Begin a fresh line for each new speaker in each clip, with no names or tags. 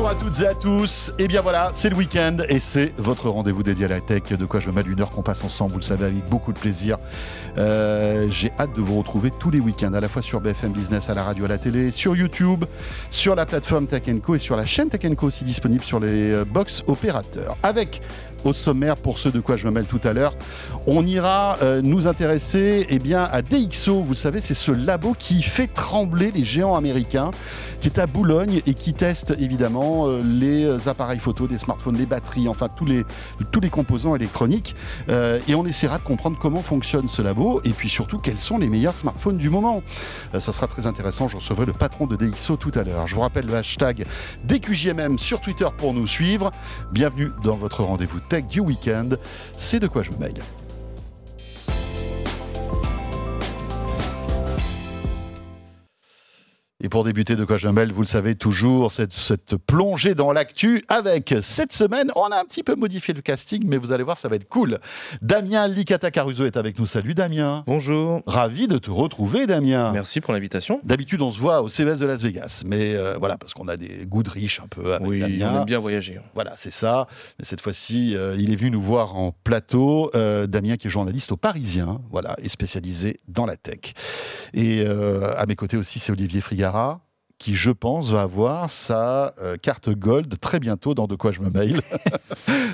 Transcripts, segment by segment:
Bonjour à toutes et à tous. Et bien voilà, c'est le week-end et c'est votre rendez-vous dédié à la tech. De quoi je me mêle une heure qu'on passe ensemble, vous le savez, avec beaucoup de plaisir. Euh, J'ai hâte de vous retrouver tous les week-ends, à la fois sur BFM Business, à la radio, à la télé, sur YouTube, sur la plateforme Tech Co et sur la chaîne Tech Co aussi disponible sur les euh, box opérateurs. Avec au sommaire pour ceux de quoi je me mêle tout à l'heure. On ira euh, nous intéresser eh bien, à DxO. Vous savez, c'est ce labo qui fait trembler les géants américains, qui est à Boulogne et qui teste évidemment euh, les appareils photo, des smartphones, les batteries, enfin tous les, tous les composants électroniques. Euh, et on essaiera de comprendre comment fonctionne ce labo et puis surtout quels sont les meilleurs smartphones du moment. ça sera très intéressant. Je recevrai le patron de DxO tout à l'heure. Je vous rappelle le hashtag DQJMM sur Twitter pour nous suivre. Bienvenue dans votre rendez-vous tech du week-end. C'est de quoi je me mêle. Et pour débuter de mêle, vous le savez toujours, cette, cette plongée dans l'actu avec cette semaine, on a un petit peu modifié le casting, mais vous allez voir, ça va être cool. Damien Licata Caruso est avec nous. Salut Damien.
Bonjour.
Ravi de te retrouver Damien.
Merci pour l'invitation.
D'habitude, on se voit au CES de Las Vegas, mais euh, voilà, parce qu'on a des goûts de riches un peu avec
oui,
Damien.
on aime bien voyager.
Voilà, c'est ça. Mais cette fois-ci, euh, il est venu nous voir en plateau. Euh, Damien, qui est journaliste au Parisien, voilà, et spécialisé dans la tech. Et à mes côtés aussi, c'est Olivier Frigara qui, je pense, va avoir sa euh, carte gold très bientôt dans De quoi je me mail.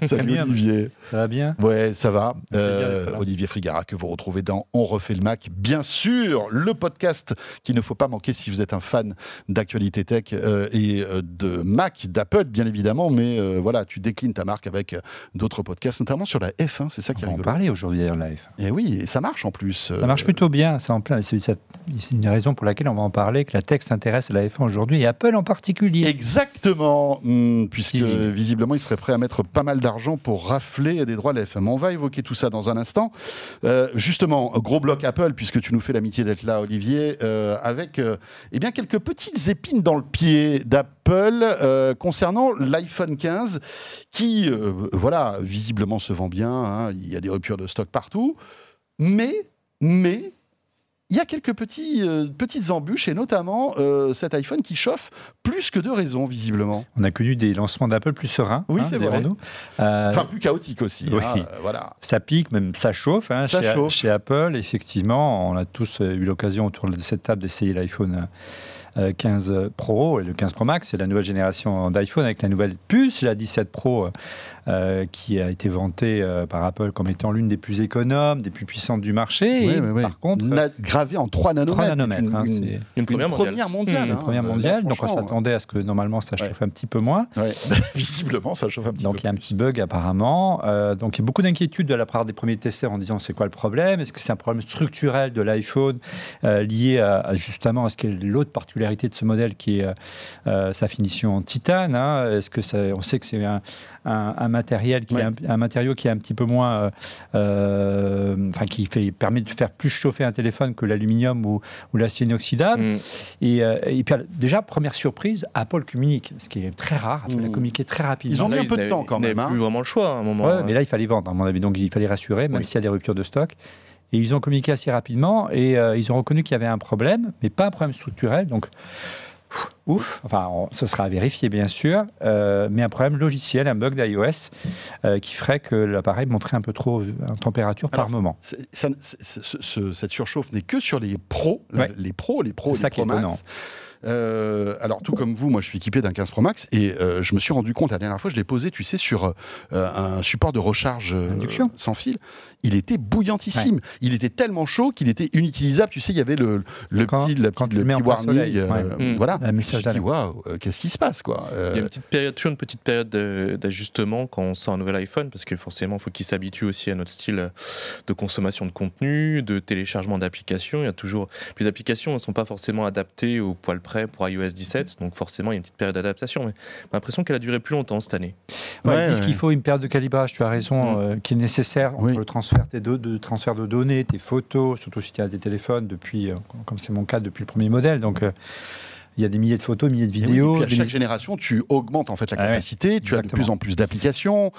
Salut Olivier.
Ça va bien?
Ouais, ça va. Euh, Olivier Frigara, que vous retrouvez dans On refait le Mac. Bien sûr, le podcast qu'il ne faut pas manquer si vous êtes un fan d'actualité tech euh, et de Mac, d'Apple, bien évidemment. Mais voilà, tu déclines ta marque avec d'autres podcasts, notamment sur la F1. C'est ça qui est
On va en
rigolo.
parler aujourd'hui en live.
Et oui, et ça marche en plus.
Ça marche plutôt bien. C'est en plein. C'est une raison pour laquelle on va en parler, que la tech s'intéresse à la F1 aujourd'hui et Apple en particulier.
Exactement, hum, puisque
Visible.
visiblement il serait prêt à mettre pas mal d'argent pour rafler des droits de la FM. On va évoquer tout ça dans un instant. Euh, justement, gros bloc Apple, puisque tu nous fais l'amitié d'être là, Olivier, euh, avec euh, eh bien quelques petites épines dans le pied d'Apple concernant l'iPhone 15, qui, voilà, visiblement se vend bien. hein. il y a des ruptures de stock partout, mais, mais il y a quelques petits, euh, petites embûches, et notamment euh, cet iPhone qui chauffe plus que de raisons, visiblement.
On a connu des lancements d'Apple plus sereins.
Oui,
hein,
c'est vrai.
dirons-nous. Euh,
Enfin, plus chaotique aussi.
oui.
hein, voilà.
ça pique, même ça chauffe, hein,
Ça
chez,
chauffe.
chez Apple. Effectivement, on a tous eu l'occasion autour de cette table d'essayer l'iPhone euh, 15 Pro et le 15 Pro Max. C'est la nouvelle génération d'iPhone avec la nouvelle puce, la 17 Pro, qui a été vantée euh, par Apple comme étant l'une des plus économes, des plus puissantes du marché.
Oui,
et
oui, oui.
Par contre,
Na- gravé en 3 nanomètres.
3 nanomètres.
une,
hein,
une-
c'est-
Une
une
première mondiale.
première mondiale.
C'est
hein.
la première
Là,
mondiale, donc on s'attendait à ce que normalement ça
Ouais.
chauffe un petit peu moins.
ouais. Visiblement, ça chauffe un petit
Donc
peu.
il y a un petit bug apparemment. Euh, donc il y a beaucoup d'inquiétudes de la part des premiers testeurs en disant c'est quoi le problème? Est-ce que c'est un problème structurel de l'iPhone euh, lié à, à justement à ce qu'est l'autre particularité de ce modèle qui est euh, euh, sa finition en titane hein? Est-ce que ça, on sait que c'est un, un- un matériel qui
Ouais.
est un, un matériau qui est un petit peu moins, euh, euh, enfin qui fait, permet de faire plus chauffer un téléphone que l'aluminium ou, ou l'acier inoxydable.
Mm.
Et, euh, et puis déjà première surprise, Apple communique, ce qui est très rare. Apple a
Mm.
communiqué très rapidement.
Ils ont mis
Là,
un peu de
n'avaient-
temps quand
ils n'avaient
même, hein.
plus vraiment le choix à un moment.
Ouais,
hein.
mais là, il fallait vendre, à mon avis. Donc, il fallait rassurer, même
Oui.
s'il y a des ruptures de stock. Et ils ont communiqué assez rapidement et euh, ils ont reconnu qu'il y avait un problème, mais pas un problème structurel. Donc, ouf, enfin, on- ce sera à vérifier, bien sûr, euh, mais un problème logiciel, un bug d'iOS euh, qui ferait que l'appareil montrait un peu trop en température par moment.
Ça- ce- cette surchauffe n'est que sur les pros,
Ouais.
les pros, les pros,
C'est
les
ça qui est
Pro Max. Euh, alors tout comme vous, moi je suis équipé d'un 15 Pro Max et euh, je me suis rendu compte la dernière fois, je l'ai posé, tu sais, sur euh, un support de recharge euh, sans fil. Il était bouillantissime. Il était tellement chaud qu'il était inutilisable. Tu sais, il y avait le, le
Quand-
petit, la petite-
le
petit warning.
soleil,
euh,
ouais.
Mm.
Voilà.
Un message
dit, waouh, euh, qu'est-ce qui se passe quoi Euh,
Il y a une petite période, toujours une petite période de- d'ajustement quand on sort un nouvel iPhone, parce que forcément, il faut qu'il s'habitue aussi à notre style de consommation de contenu, de téléchargement d'applications. Il y a toujours. Puis les applications ne sont pas forcément adaptées au poil près pour iOS 17, donc forcément, il y a une petite période d'adaptation. Mais j'ai l'impression qu'elle a duré plus longtemps cette année.
Ouais,
Ouais,
ils disent
ouais.
qu'il faut une période de calibrage, tu as raison,
Mm.
euh, qui est nécessaire entre
Oui.
le transfert, tes do- de, transfert de données, tes photos, surtout si tu as des téléphones depuis, euh, comme c'est mon cas, depuis le premier modèle. Donc, euh, il y a des milliers de photos, milliers de
et oui,
vidéos.
puis à chaque
milliers-
génération, tu augmentes en fait la
Ah ouais,
capacité, tu as de plus en plus d'applications.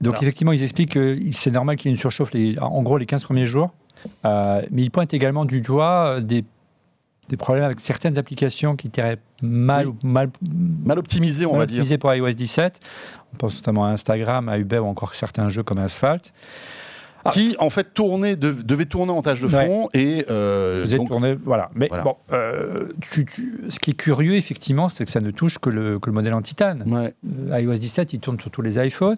Donc,
Voilà.
effectivement, ils expliquent que c'est normal qu'il y ait une surchauffe, les- en gros, les 15 premiers jours. Euh, mais il pointe également du doigt des, des problèmes avec certaines applications qui étaient mal,
Oui.
mal,
Mal optimisé, on
mal
va dire.
optimisées pour iOS 17. On pense notamment à Instagram, à Uber ou encore certains jeux comme Asphalt. Ah.
Qui, en fait, tournait, dev- devait tourner en tâche de
Ouais.
fond et. euh, donc-
tourner, voilà. Mais
voilà.
bon, euh, tu- tu- ce qui est curieux, effectivement, c'est que ça ne touche que le, que le modèle en titane.
Ouais.
Euh, iOS 17, il tourne sur tous les iPhones.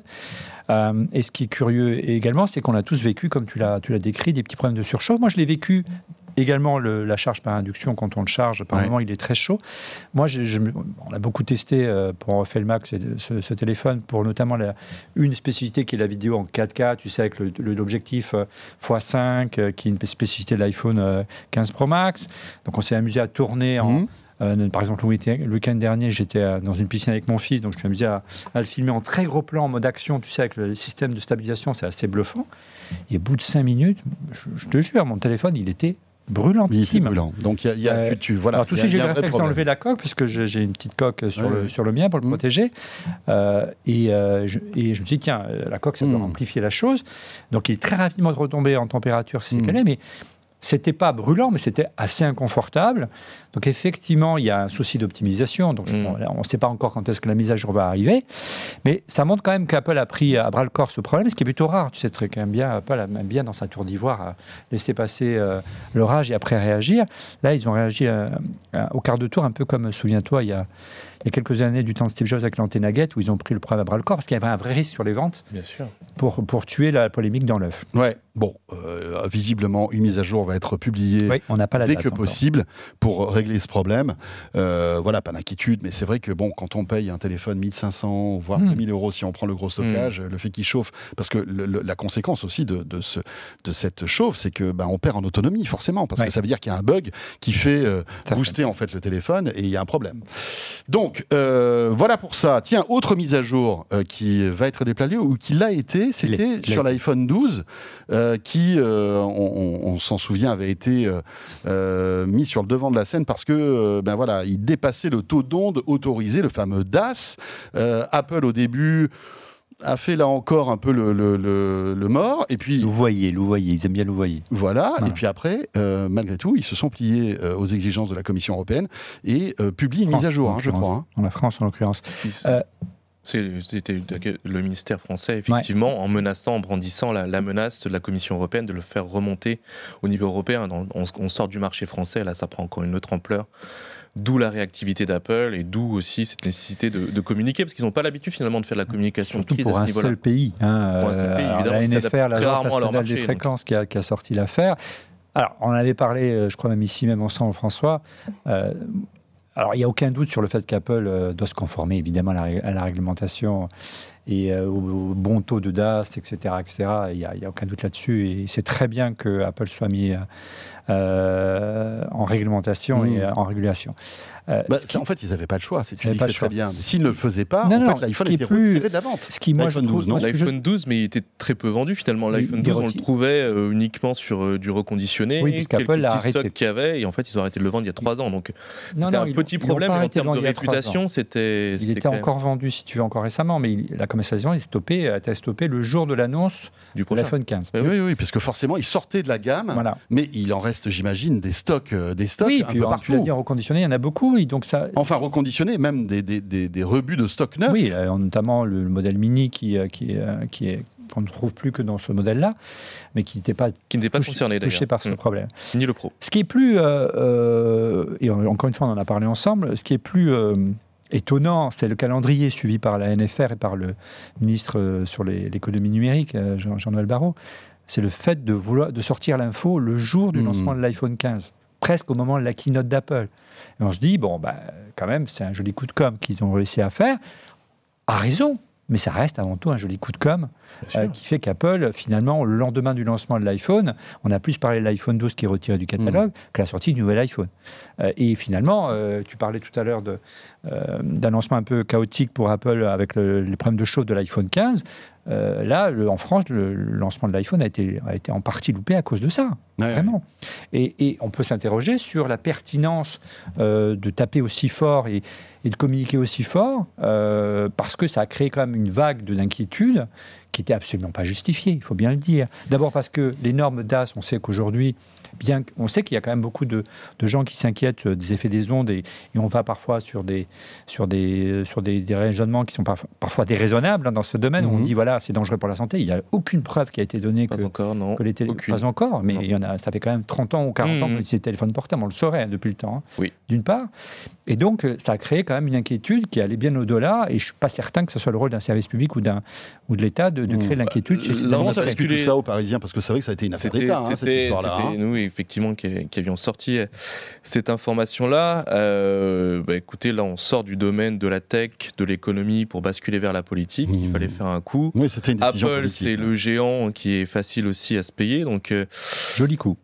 Euh, et ce qui est curieux également, c'est qu'on a tous vécu, comme tu l'as, tu l'as décrit, des petits problèmes de surchauffe. Moi, je l'ai vécu également, le- la charge par induction, quand on le charge, par
Ouais.
moment, il est très chaud. Moi, je, je me- on a beaucoup testé euh, pour Felmax ce, ce téléphone, pour notamment la- une spécificité qui est la vidéo en 4K, tu sais, avec l'objectif euh, x5, euh, qui est une spécificité de l'iPhone euh, 15 Pro Max. Donc, on s'est amusé à tourner en,
Mhm.
euh, par exemple, le week- le week-end dernier, j'étais euh, dans une piscine avec mon fils, donc je suis amusé à, à le filmer en très gros plan, en mode action, tu sais, avec le système de stabilisation, c'est assez bluffant. Et au bout de 5 minutes, je, je te jure, mon téléphone, il était
Il
brûlantissime.
brûlant. Donc, il y a, y a-
Euh,
tu, voilà.
Alors tout de suite, j'ai eu le réflexe d'enlever la coque, puisque j'ai une petite coque sur, le, sur le mien pour le
Mhm.
protéger. Euh, et, euh, je, et je me suis dit, tiens, la coque, ça peut
Mhm.
amplifier la chose. Donc il est très rapidement retombé en température, si c'est est, mais c'était pas brûlant, mais c'était assez inconfortable. Donc effectivement, il y a un souci d'optimisation. Donc bon, là, on ne sait pas encore quand est-ce que la mise à jour va arriver, mais ça montre quand même qu'Apple a pris à bras le corps ce problème, ce qui est plutôt rare. Tu sais très quand même bien, Apple aime bien dans sa tour d'ivoire à laisser passer euh, l'orage et après réagir. Là, ils ont réagi euh, euh, au quart de tour, un peu comme, souviens-toi, il y a, il y a quelques années du temps de Steve Jobs avec l'anténagette, où ils ont pris le problème à bras le corps, parce qu'il y avait un vrai risque sur les ventes
Bien sûr.
pour, pour tuer la polémique dans l'œuf.
Ouais, bon, euh, visiblement, une mise à jour va être publiée
Oui, on n'a pas la
dès
date
que
encore.
possible pour régler ce problème. Euh, voilà, pas d'inquiétude, mais c'est vrai que bon, quand on paye un téléphone 1500 voire
Hmm.
2000 euros si on prend le gros stockage, le fait qu'il chauffe, parce que le- le- la conséquence aussi de, de, ce, de cette chauffe, c'est que ben, on perd en autonomie forcément, parce
Ouais.
que ça veut dire qu'il y a un bug qui fait euh,
fait.
booster en fait le téléphone et il y a un problème. Donc euh, voilà pour ça. Tiens, autre mise à jour euh, qui va être déployée ou qui l'a été, c'était sur l'iPhone 12 euh, qui, on, on- on s'en souvient, avait été mis sur le devant de la scène parce que ben voilà, il dépassait le taux d'onde autorisé, le fameux DAS. Apple au début a fait là encore un peu le, le- le- le mort et puis
Louvoyer, louvoyer, ils aiment bien louvoyer.
voilà,
Voilà.
et puis après, euh, malgré tout, ils se sont pliés euh, aux exigences de la Commission européenne et euh, publient une
France,
mise à jour,
en
hein, je crois. hein.
En la France, en l'occurrence.
C'était le ministère français, effectivement, en menaçant, en brandissant la, la menace de la Commission européenne de le faire remonter au niveau européen. On, on sort du marché français, là, ça prend encore une autre ampleur. D'où la réactivité d'Apple et d'où aussi cette nécessité de, de communiquer, parce qu'ils n'ont pas l'habitude finalement de faire de la communication de
Surtout
crise
pour
à
un
ce
seul pays. hein.
Pour un seul pays,
Euh, alors,
évidemment,
la NFR, l'Agence nationale des
donc.
fréquences, qui a, qui a sorti l'affaire. Alors, on en avait parlé, euh, je crois même ici, même ensemble, François. Euh, alors, il n'y a aucun doute sur le fait qu'Apple euh, doit se conformer, évidemment, à la, ré- à la réglementation et euh, au, au bon taux de DAS, etc. etc. Il n'y a, il y a aucun doute là-dessus. Et c'est très bien que Apple soit mis euh, euh, en réglementation
Mmh.
et euh, en régulation. Euh,
Bah,
qui-
en fait, ils n'avaient pas le choix. C'est, tu dis très bien. S'ils ne le faisaient pas,
Non,
en
non,
fait, l'iPhone était
plus-
retiré de la vente.
ce qui, moi, je
L'iPhone
trouve,
12, non
L'iPhone 12, mais il était très peu vendu finalement. L'iPhone
il
12, on le trouvait euh, uniquement sur euh, du reconditionné,
Oui,
quelques petits
arrêté.
stocks qu'il y avait, et en fait, ils ont arrêté de le vendre il y a trois ans. Donc, c'était un petit problème, mais en termes de réputation, c'était.
Il était encore vendu, si tu veux, encore récemment, mais il- la commercialisation est stoppée, a été stoppée le jour de l'annonce
du
de
prochain.
l'iPhone 15.
Ouais,
Oui, oui, parce que forcément, ils sortaient de la gamme,
Voilà.
mais il en reste, j'imagine, des stocks, euh, des stocks
Oui,
un
puis
peu
tu l'as
partout.
dit, en reconditionné, il y en a beaucoup. Et donc ça,
Enfin, reconditionnés, même des, des, des, des rebuts de stock neuf.
oui, euh, notamment le, le modèle Mini qui, euh, qui, est, euh, qui est qu'on ne trouve plus que dans ce modèle-là, mais qui n'était pas
Qui n'était pas
touché,
concerné
touché par ce
Mm.
problème.
Ni le pro.
Ce qui est plus, euh, euh, et en- encore une fois, on en a parlé ensemble, ce qui est plus euh, étonnant, c'est le calendrier suivi par la NFR et par le ministre euh, sur l'économie numérique, euh, Jean- Jean-Noël Barrot. C'est le fait de, vouloir, de sortir l'info le jour du
Mhm.
lancement de l'iPhone 15, presque au moment de la keynote d'Apple. Et on se dit, bon, bah, quand même, c'est un joli coup de com' qu'ils ont réussi à faire. À raison, mais ça reste avant tout un joli coup de com' euh, qui fait qu'Apple, finalement, le lendemain du lancement de l'iPhone, on a plus parlé de l'iPhone 12 qui est retiré du catalogue que la sortie du nouvel iPhone. Euh, et finalement, euh, tu parlais tout à l'heure d'un lancement un peu chaotique pour Apple avec le- les problèmes de chauffe de l'iPhone 15. Euh, là, le- en France, le, le lancement de l'iPhone a été, a été en partie loupé à cause de ça,
Ouais,
vraiment. Et, et on peut s'interroger sur la pertinence euh, de taper aussi fort et, et de communiquer aussi fort, euh, parce que ça a créé quand même une vague de- d'inquiétude qui était absolument pas justifié, il faut bien le dire. D'abord parce que les normes DAS, on sait qu'aujourd'hui, bien on sait qu'il y a quand même beaucoup de, de gens qui s'inquiètent des effets des ondes et, et, on va parfois sur des, sur des, sur des, des raisonnements qui sont parfois, parfois déraisonnables hein, dans ce domaine.
Mhm.
Où on dit voilà, c'est dangereux pour la santé. Il n'y a aucune preuve qui a été donnée
Pas
que,
encore, non.
que les télé-. Pas encore, mais
Non.
il y en a, ça fait quand même 30 ans ou 40 ans
Mhm.
utilise les téléphones portables, on le saurait hein, depuis le temps, hein,
Oui.
d'une part. Et donc, euh, ça a créé quand même une inquiétude qui allait bien au-delà, et je ne suis pas certain que ce soit le rôle d'un service public ou, d'un, ou de l'État de, de créer de l'inquiétude chez
Là,
ces
on a basculé-
tout ça aux Parisiens Parce que c'est vrai que ça a été une affaire
C'était
d'État, hein, cette histoire-là.
c'était
hein.
nous, effectivement, qui, qui avions sorti euh, cette information-là. Euh, bah, écoutez, là, on sort du domaine de la tech, de l'économie pour basculer vers la politique. Il
Mmh.
fallait faire un coup.
Oui, c'était une décision
Apple, c'est le géant qui est facile aussi à se payer. Donc, euh,
Joli coup.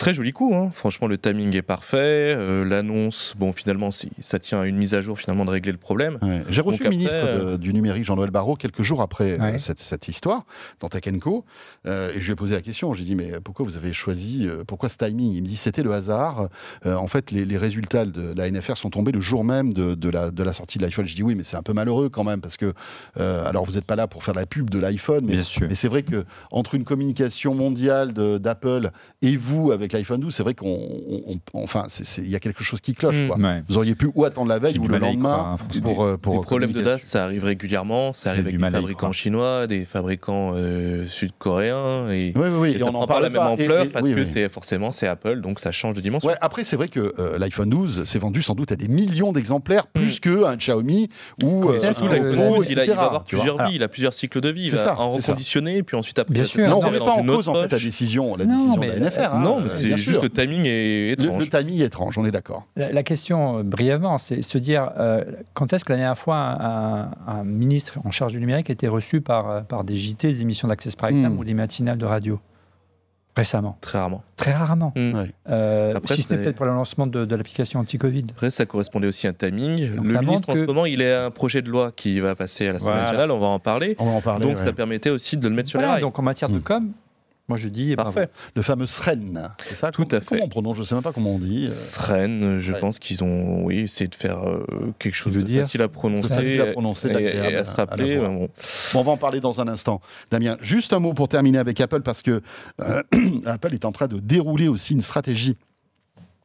Très joli coup. hein. Franchement, le timing est parfait. Euh, L'annonce, bon, finalement, ça tient à une mise à jour finalement de régler le problème.
Ouais. J'ai reçu
Donc
le ministre de- du numérique, Jean-Noël Barrot, quelques jours après euh, cette, cette histoire, dans Tech Co. euh, et je lui ai posé la question. J'ai dit, mais pourquoi vous avez choisi, euh, pourquoi ce timing? Il me dit, c'était le hasard. Euh, en fait, les, les résultats de la NFR sont tombés le jour même de, de la, de la sortie de l'iPhone. Je dis, oui, mais c'est un peu malheureux quand même, parce que, euh, alors vous n'êtes pas là pour faire la pub de l'iPhone, mais
Bien sûr.
mais c'est vrai que entre une communication mondiale d'Apple et vous avec l'iPhone 12, c'est vrai qu'on, on- on- enfin, il y a quelque chose qui cloche.
Mm.
Quoi.
Ouais.
Vous auriez pu ou attendre la veille ou le lendemain
hein,
pour, euh, pour
des problèmes de DAS, ça arrive régulièrement. Ça arrive avec des fabricants chinois, des fabricants euh, sud-coréens. Et,
Oui, oui, oui.
et ça
on
prend
en
pas
parle
la même ampleur
Et- et-
parce
oui,
que
oui.
c'est forcément c'est Apple, donc ça change de dimension.
Ouais, après, c'est vrai que euh, l'iPhone 12 s'est vendu sans doute à des millions d'exemplaires, plus qu'un Xiaomi ou euh,
surtout
l'iPhone
Oppo,
12, il, va avoir plusieurs vies, il a plusieurs cycles de vie. Il
c'est
va
ça,
en reconditionner, puis ensuite après,
Bien sûr.
on remet
dans
pas en cause en fait la décision, la décision de la NFR. hein,
non,
euh,
mais c'est juste
sûr.
le timing est étrange.
le timing est étrange, on est d'accord.
La, la question, euh, brièvement, c'est se dire euh, quand est-ce que la dernière fois un, un- un ministre en charge du numérique a été reçu par, euh, par des JT, des émissions d'Access Prime Time
Mm.
ou des matinales de radio? Récemment.
Très rarement.
Très rarement.
Mm.
Euh,
Après,
si ce n'est peut-être pour le lancement de, de l'application anti-Covid.
Après, ça correspondait aussi à un timing.
Donc,
le ministre, en ce moment, il a un projet de loi qui va passer à l'Assemblée
Voilà.
nationale, on va en parler.
On va en parler.
Donc,
ouais.
ça permettait aussi de le mettre sur
Voilà,
les rails.
donc en matière de
Mm.
com, moi je dis bravo.
Parfait.
Le fameux SREN, c'est ça
Tout à fait.
Comment on prononce Je sais même pas comment on dit. euh,
Sren, je
Ouais.
pense qu'ils ont oui, essayé de faire euh, quelque chose de
dire
facile à prononcer,
C'est facile à prononcer,
et, et à se
à voix. bon. On va en parler dans un instant. Damien, juste un mot pour terminer avec Apple, parce que euh, Apple est en train de dérouler aussi une stratégie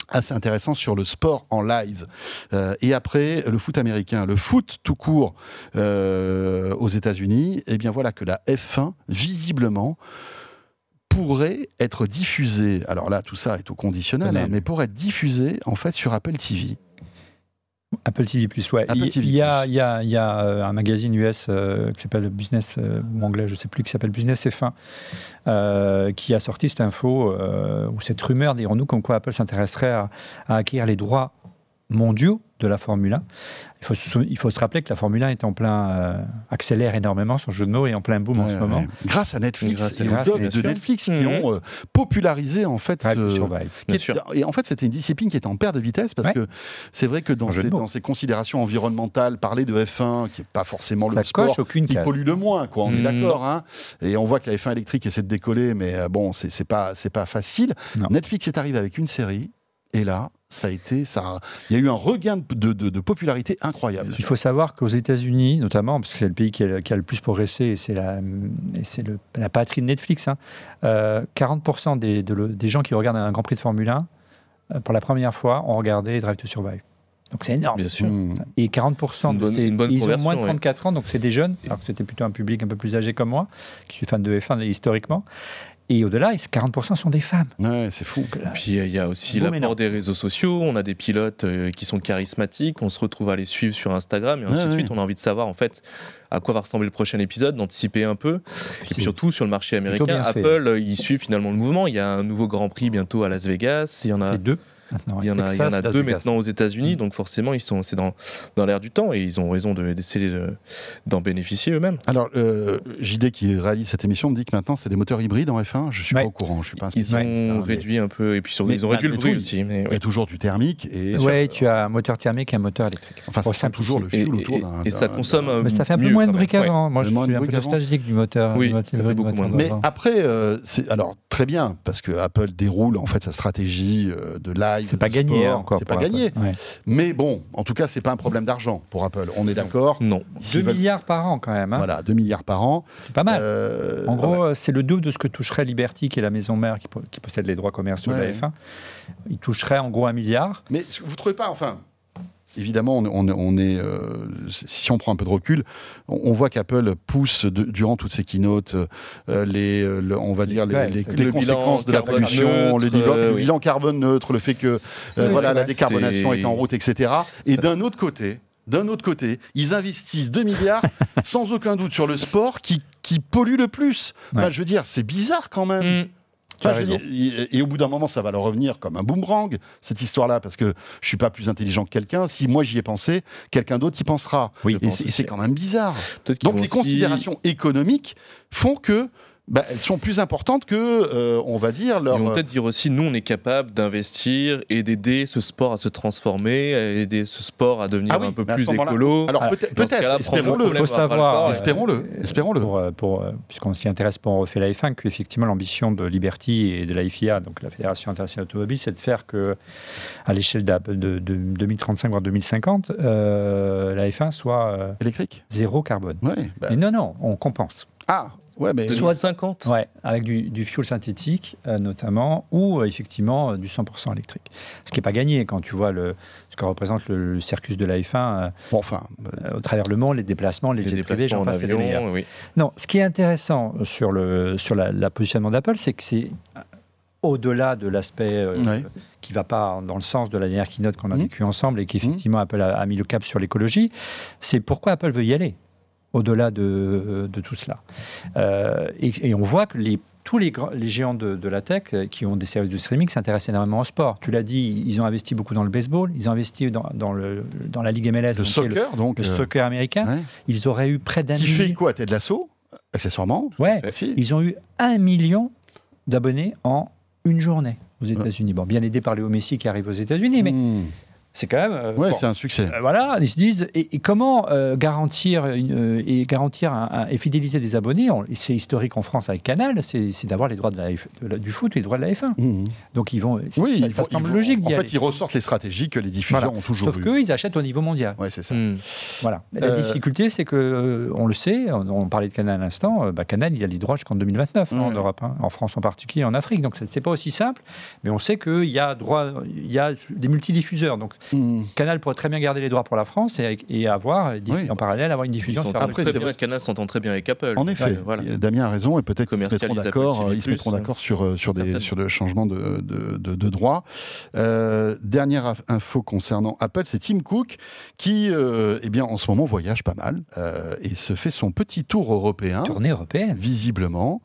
assez intéressante sur le sport en live. Euh, et après, le foot américain, le foot tout court euh, aux États-Unis, eh bien voilà que la F1, visiblement, pourrait être diffusée. Alors là, tout ça est au conditionnel, hein, mais pourrait être diffusée en fait sur Apple TV.
Apple TV Plus, ouais.
Apple
il,
TV+.
il y a, il y a, il y a un magazine US euh, qui s'appelle Business, euh, ou anglais, je sais plus, qui s'appelle Business F1, euh, qui a sorti cette info, ou cette rumeur, dirons-nous, comme quoi Apple s'intéresserait à, à acquérir les droits mondiaux de la Formule 1. Il faut, se sou- il faut se rappeler que la Formule 1 est en plein, euh, accélère énormément son jeu de mots et en plein boom en
Ouais,
ce moment.
Grâce à Netflix
Grâce à
et aux
bien
de. Netflix qui
Mhm.
ont euh, popularisé en fait ce,
Survive.
qui est- et en fait, c'était une discipline qui est en perte de vitesse parce
Ouais.
que c'est vrai que dans ces,
mots.
dans ces considérations environnementales, parler de F1, qui est pas forcément
Ça
le sport
aucune
qui pollue le moins, quoi. On est
Mm.
d'accord, hein. Et on voit que la F1 électrique essaie de décoller, mais euh, bon, c'est c'est pas, c'est pas facile.
Non.
Netflix est arrivé avec une série, et là, ça a été, ça, a- il y a eu un regain de, de- de- de popularité incroyable.
Il faut savoir qu'aux États-Unis, notamment, parce que c'est le pays qui a, le- qui a le plus progressé et c'est la, et c'est le- la patrie de Netflix, hein, euh, 40% des, de le- des gens qui regardent un Grand Prix de Formule 1, euh, pour la première fois, ont regardé Drive to Survive. Donc c'est énorme.
Bien sûr.
Mm.
Et 40%
Une
de
bonne-
ces,
une bonne
ils ont moins de
ouais.
34 ans, donc c'est des jeunes, alors que c'était plutôt un public un peu plus âgé comme moi, qui suis fan de F1 historiquement. Et au-delà, 40% sont des femmes?
Ouais, c'est fou.
Là,
Puis il y a aussi l'apport des réseaux sociaux. On a des pilotes euh, qui sont charismatiques. On se retrouve à les suivre sur Instagram et ainsi
Ouais,
de suite.
ouais.
On a envie de savoir en fait à quoi va ressembler le prochain épisode, d'anticiper un peu. Et puis surtout sur le marché américain,
bien fait.
Apple, euh, il suit finalement le mouvement. Il y a un nouveau Grand Prix bientôt à Las Vegas. Il y en a
deux. Maintenant,
Il y en a,
Texas,
il y en a
Las
deux
Vegas.
maintenant aux États-Unis,
Mm.
donc forcément ils sont c'est dans dans l'air du temps et ils ont raison de- d'essayer de- d'en bénéficier eux-mêmes.
Alors, euh, JD qui réalise cette émission me dit que maintenant c'est des moteurs hybrides en F1. Je suis
Ouais.
pas au courant, je suis pas
Ils ont
hein, mais
réduit un peu et puis surtout
mais
ils ont réduit le
malgré
bruit
tout,
aussi. Mais
Il y
ouais.
a toujours du thermique et
Oui, tu as un moteur thermique et un moteur électrique.
enfin ça sent toujours le
et-
autour d'un.
et ça consomme. euh,
Mais ça fait un peu moins de bruit qu'avant. Moi, je suis un peu nostalgique du moteur.
Oui, ça fait beaucoup moins de
Mais après, euh, c'est alors très bien parce que Apple déroule en fait sa stratégie euh, de live
C'est pas gagné
sport,
hein, encore.
C'est pas gagné.
Ouais.
Mais bon, en tout cas, c'est pas un problème d'argent pour Apple. On est d'accord.
Non.
2
S'ils veulent-
milliards par an quand même. hein.
Voilà, 2 milliards par an.
C'est pas mal.
Euh,
En gros,
ouais.
euh, c'est le double de ce que toucherait Liberty, qui est la maison mère qui, po- qui possède les droits commerciaux de la F1. Il toucherait en gros un milliard.
Mais vous trouvez pas, enfin, évidemment, on, on- on est, euh, si on prend un peu de recul, on, on voit qu'Apple pousse de- durant toutes ces keynotes, euh, les, euh, le- on va dire les,
Ouais,
les-
c'est
les
le bilan
conséquences de la pollution,
neutre,
le, bilan,
euh,
le
oui.
bilan carbone neutre, le fait que euh, voilà la
c'est-
décarbonation est en route, etc. Et d'un autre côté. D'un autre côté, ils investissent 2 milliards sans aucun doute sur le sport qui, qui pollue le plus. Enfin, je veux dire, c'est bizarre quand même.
Mm.
Enfin, et, et au bout d'un moment, ça va leur revenir comme un boomerang, cette histoire-là, parce que je suis pas plus intelligent que quelqu'un. Si moi j'y ai pensé, quelqu'un d'autre y pensera.
Oui.
Et c'est c'est quand même bizarre. Donc les
aussi-
considérations économiques font que bah, elles sont plus importantes que, euh, on va dire, leur.
Ils vont peut-être dire aussi, nous, on est capable d'investir et d'aider ce sport à se transformer, à aider ce sport à devenir
Ah oui,
un peu plus écolo.
Alors peut-être, espérons-le.
Il faut savoir, euh,
Espérons-le,
euh,
espérons-le.
Pour, euh, pour, euh, puisqu'on s'y intéresse pour On refait la F1, qu'effectivement l'ambition de Liberty et de la FIA, donc la Fédération internationale automobile, c'est de faire que, à l'échelle de, de 2035 voire 2050, euh, la F1 soit euh,
Électrique.
zéro carbone.
Ouais. bah-
Mais non, non, on compense.
Ah, ouais, mais.
Soit-
50.
Ouais, avec du, du fuel synthétique euh, notamment, ou euh, effectivement euh, du 100% électrique. Ce qui n'est pas gagné quand tu vois le, ce que représente le, le circus de la F1 euh,
Bon, enfin,
au travers le monde, les déplacements, les,
Les
jets privés,
déplacements
j'en
en
passe
oui.
Non, ce qui est intéressant sur le sur la, la positionnement d'Apple, c'est que c'est au-delà de l'aspect euh, qui va pas dans le sens de la dernière keynote qu'on a
Mhm.
vécu ensemble et qu'effectivement Apple a, a mis le cap sur l'écologie, c'est pourquoi Apple veut y aller au-delà de, de tout cela. Euh, et, et on voit que les, tous les, grands- les géants de, de la tech euh, qui ont des services de streaming s'intéressent énormément au sport. Tu l'as dit, ils ont investi beaucoup dans le baseball, ils ont investi dans, dans, le, dans la Ligue MLS,
le
donc,
soccer, donc.
le,
euh,
soccer américain.
ouais.
Ils auraient eu près d'un
Qui fait
million.
quoi Ted Lasso Accessoirement?
Ouais,
aussi.
ils ont eu un million d'abonnés en une journée aux États-Unis. Bon, bien aidé par Léo Messi qui arrive aux États-Unis, mais
Mmh.
C'est quand même. euh,
Ouais,
bon.
c'est un succès.
Euh, Voilà, ils se disent et, et comment euh, garantir une, euh, et garantir un- un- et fidéliser des abonnés. C'est historique en France avec Canal, c'est d'avoir les droits de la F- de la- du foot et les droits de la F1.
Mmh.
Donc ils vont.
Oui,
ça,
ils
ça
vont-
semble
ils
logique
En
aller.
fait, ils ressortent les stratégies que les diffuseurs
Voilà.
ont toujours
Sauf qu'eux, ils achètent au niveau mondial.
Ouais, c'est ça.
Mm.
Voilà. Mais La
Euh,
difficulté, c'est que, euh, on le sait, on, on parlait de Canal à l'instant, euh, bah, Canal, il a les droits jusqu'en 2029 hein, en
Ouais.
Europe, hein, en France en particulier, en Afrique. Donc, c'est c'est pas aussi simple, mais on sait qu'il y a droit, il y a des multidiffuseurs. Donc,
Mmh.
Canal pourrait très bien garder les droits pour la France et, et avoir,
Oui.
en parallèle, avoir une diffusion sur
très,
Après,
très
c'est
bien. Canal s'entend très bien avec Apple.
En effet,
Ouais, voilà.
Damien a raison et peut-être qu'ils se mettront d'accord. Ils se
TV+,
mettront d'accord sur euh, sur des sur le changement de de, de, de droit. Euh, dernière info concernant Apple, c'est Tim Cook qui, euh, eh bien, en ce moment voyage pas mal euh, et se fait son petit tour européen.
tournée européenne.
Visiblement,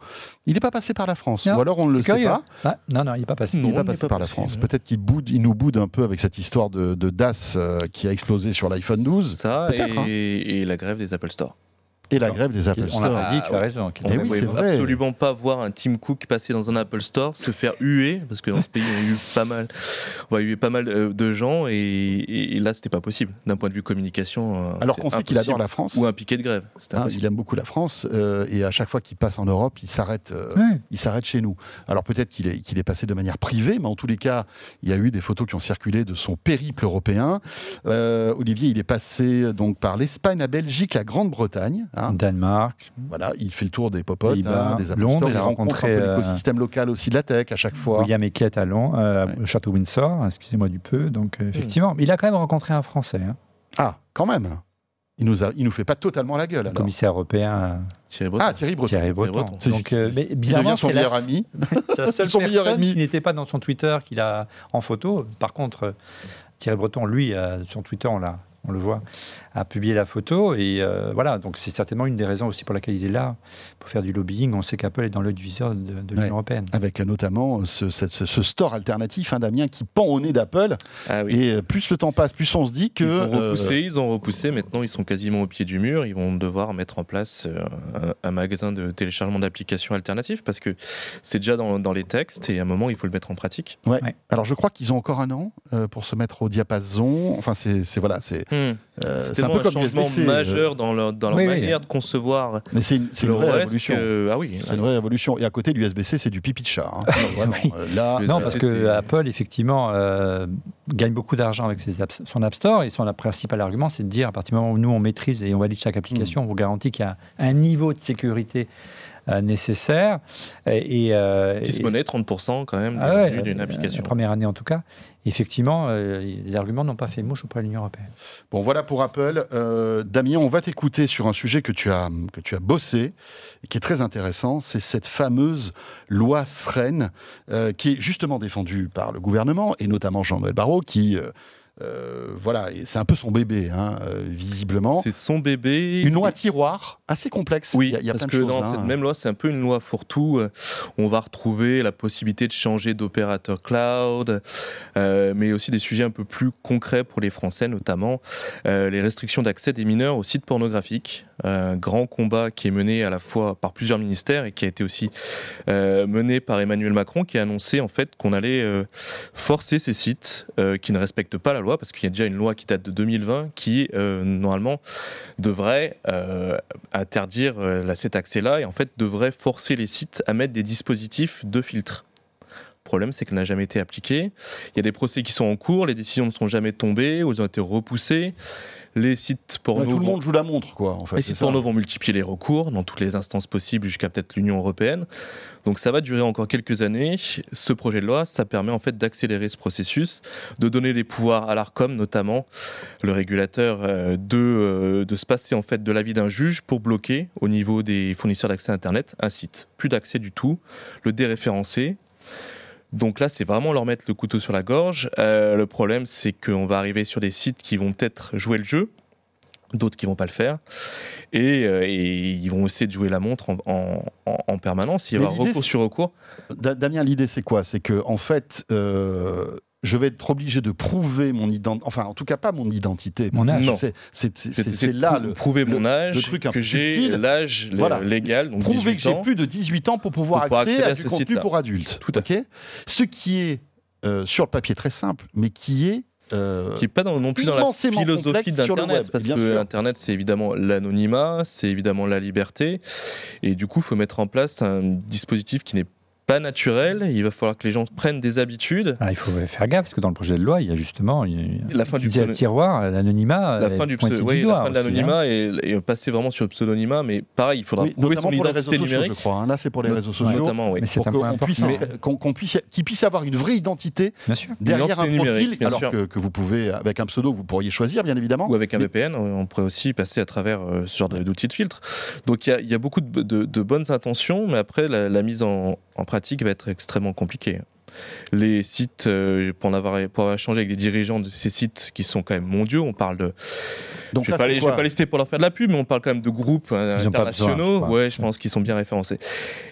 il n'est pas passé par la France,
Non,
ou alors on ne le sait pas.
Ah, non, non, il n'est pas passé.
Il n'est pas passé
pas
par la France. Peut-être qu'il boude, il nous boude un peu avec cette histoire de, de DAS euh, qui a explosé sur l'iPhone 12
Ça
Peut-être,
et,
hein.
et la grève des Apple Store.
Et la grève des Apple
On
Store.
l'a dit, tu as raison. qu'il
On
Eh
ne
oui, c'est vrai.
absolument pas voir un Tim Cook passer dans un Apple Store, se faire huer, parce que dans ce pays, on a eu pas mal, on a eu pas mal euh, de gens, et, et- là, c'était pas possible, d'un point de vue communication. euh,
Alors qu'on sait qu'il adore la France.
Ou un piquet de grève. Impossible.
il aime beaucoup la France euh, et à chaque fois qu'il passe en Europe, il s'arrête, euh,
Ouais.
il s'arrête chez nous. Alors peut-être qu'il est, qu'il est passé de manière privée, mais en tous les cas, il y a eu des photos qui ont circulé de son périple européen. Euh, Olivier, il est passé donc par l'Espagne, la Belgique, la Grande-Bretagne. Hein.
Danemark.
Voilà, il fait le tour des popotes, hein, des Apple
Londres, il
il
a
rencontre
rencontré,
un peu
euh,
l'écosystème local aussi de la tech à chaque fois.
William Eckett à Londres, euh,
Ouais.
au château Windsor, excusez-moi du peu. Donc, euh, effectivement, mais il a quand même rencontré un Français, hein,
Ah, quand même. Il nous a, il nous fait pas totalement la gueule.
le
alors.
commissaire européen
Thierry Breton.
Ah, Thierry Breton.
Thierry Breton. Donc, euh, mais
Il
bizarrement,
devient son
c'est la,
meilleur ami.
c'est la seule
Son meilleur
personne
ennemi.
qui n'était pas dans son Twitter qu'il a en photo. Par contre, euh, Thierry Breton, lui, euh, sur Twitter, on l'a. On le voit, a publié la photo et euh, voilà. Donc c'est certainement une des raisons aussi pour laquelle il est là, pour faire du lobbying. On sait qu'Apple est dans l'œil du viseur de, de l'Union
Ouais.
européenne.
Avec notamment ce, cette- ce- ce store alternatif, hein, Damien, qui pend au nez d'Apple.
Ah oui.
Et euh, plus le temps passe, plus on se dit que.
Ils ont
euh,
repoussé, ils ont repoussé. Maintenant, ils sont quasiment au pied du mur. Ils vont devoir mettre en place un, un magasin de téléchargement d'applications alternatives parce que c'est déjà dans, dans les textes et à un moment, il faut le mettre en pratique.
ouais.
Ouais.
Alors je crois qu'ils ont encore un an euh, pour se mettre au diapason. Enfin, c'est voilà, c'est
Hmm. Hmm.
Euh,
C'est
c'est un peu
un changement
USB-C, euh,
majeur dans leur, dans leur
Oui, oui.
manière de concevoir
Mais c'est une, c'est une
le
vraie révolution.
que- Ah oui.
C'est une vraie révolution. Et à côté, l'USB-C, c'est du pipi de chat. hein. Non, vraiment.
Oui.
Euh, Là,
Non, parce que
c'est-
Apple, effectivement, euh, gagne beaucoup d'argent avec ses apps- son App Store. Et son principal argument, c'est de dire, à partir du moment où nous, on maîtrise et on valide chaque application, on vous garantit qu'il y a un niveau de sécurité nécessaire. Et, et, euh,
Qui se
et-
monnaie 30% quand même
Ah ouais,
d'une
euh,
application.
La première année, en tout cas. Effectivement, euh, les arguments n'ont pas fait mouche auprès de l'Union européenne.
Bon, voilà pour Apple. Euh, Damien, on va t'écouter sur un sujet que tu as, que tu as bossé et qui est très intéressant. C'est cette fameuse loi SREN euh, qui est justement défendue par le gouvernement et notamment Jean-Noël Barrot qui. Euh, voilà, c'est un peu son bébé, hein, euh, visiblement.
C'est son bébé.
Une loi tiroir assez complexe.
Oui,
il y a, il y a
parce
plein
que
choses.
dans
hein.
cette même loi, c'est un peu une loi fourre-tout. euh, On va retrouver la possibilité de changer d'opérateur cloud, euh, mais aussi des sujets un peu plus concrets pour les Français, notamment les restrictions d'accès des mineurs aux sites pornographiques. Un grand combat qui est mené à la fois par plusieurs ministères et qui a été aussi mené par Emmanuel Macron, qui a annoncé en fait qu'on allait forcer ces sites qui ne respectent pas la loi, parce qu'il y a déjà une loi qui date de 2020 qui euh, normalement devrait euh, interdire euh, cet accès-là et en fait devrait forcer les sites à mettre des dispositifs de filtre. Le problème, c'est qu'elle n'a jamais été appliquée. Il y a des procès qui sont en cours, les décisions ne sont jamais tombées ou elles ont été repoussées. Les sites
Ouais,
porno
tout le
vont-
monde joue la montre, quoi. En fait,
les sites
ça.
porno vont multiplier les recours dans toutes les instances possibles jusqu'à peut-être l'Union européenne. Donc ça va durer encore quelques années. Ce projet de loi, ça permet en fait d'accélérer ce processus, de donner les pouvoirs à l'Arcom notamment, le régulateur, euh, de, euh, de se passer en fait de l'avis d'un juge pour bloquer au niveau des fournisseurs d'accès Internet un site. Plus d'accès du tout, le déréférencer. Donc là, c'est vraiment leur mettre le couteau sur la gorge. Euh, le problème, c'est qu'on va arriver sur des sites qui vont peut-être jouer le jeu, d'autres qui vont pas le faire, et, euh, et ils vont essayer de jouer la montre en, en- en- en permanence. Il y
l'idée,
recours sur recours.
Da- Damien, l'idée c'est quoi? C'est que en fait, euh, je vais être obligé de prouver mon identité, enfin en tout cas pas mon identité.
Mon âge.
Non.
C'est- C'est c'est-
C'est
c'est-
c'est
c'est là le
prouver mon âge,
le truc
que j'ai l'âge
Voilà.
légal, donc
prouver
18
que j'ai plus de 18 ans pour pouvoir
Pour pouvoir
accéder
accéder
à
à
du
ce
contenu pour adultes.
Tout à
ok? Ce qui est euh, sur le papier très simple, mais qui est euh,
qui n'est pas dans- non plus dans la philosophie d'Internet,
web,
parce que
sûr.
Internet, c'est évidemment l'anonymat, c'est évidemment la liberté, et du coup, il faut mettre en place un dispositif qui n'est pas naturel, il va falloir que les gens prennent des habitudes.
Alors, il faut faire gaffe, parce que dans le projet de loi, il y a justement il-
La fin
tu
du pseudo-
tiroir, l'anonymat.
La fin, du pseudo-
du
oui,
doigt
la fin de
hein.
l'anonymat et, et passer vraiment sur le pseudonymat, mais pareil, il faudra
oui,
prouver
notamment
son
pour les réseaux
identité
sociaux,
numérique.
je crois. hein. Là, c'est pour les réseaux sociaux.
Notamment, oui.
Mais c'est
Pour
un point
qu'on puisse, qu'on puisse, qu'ils puissent avoir une vraie identité
Bien sûr.
derrière un profil,
bien
alors
sûr.
que, que vous pouvez, avec un pseudo, vous pourriez choisir, bien évidemment.
Ou avec un
Mais-
VPN, on pourrait aussi passer à travers euh, ce genre d'outils de filtre. Donc il y a, il y a beaucoup de, de- de bonnes intentions, mais après la, la mise en, en pratique va être extrêmement compliquée. Les sites, euh, pour, avoir, pour avoir échangé avec des dirigeants de ces sites qui sont quand même mondiaux, on parle de.
Donc
je ne vais, pas les- je vais
quoi
pas les citer pour leur faire de la pub, mais on parle quand même de groupes euh,
Ils pas besoin,
internationaux.
je
ouais, je pense qu'ils sont bien référencés.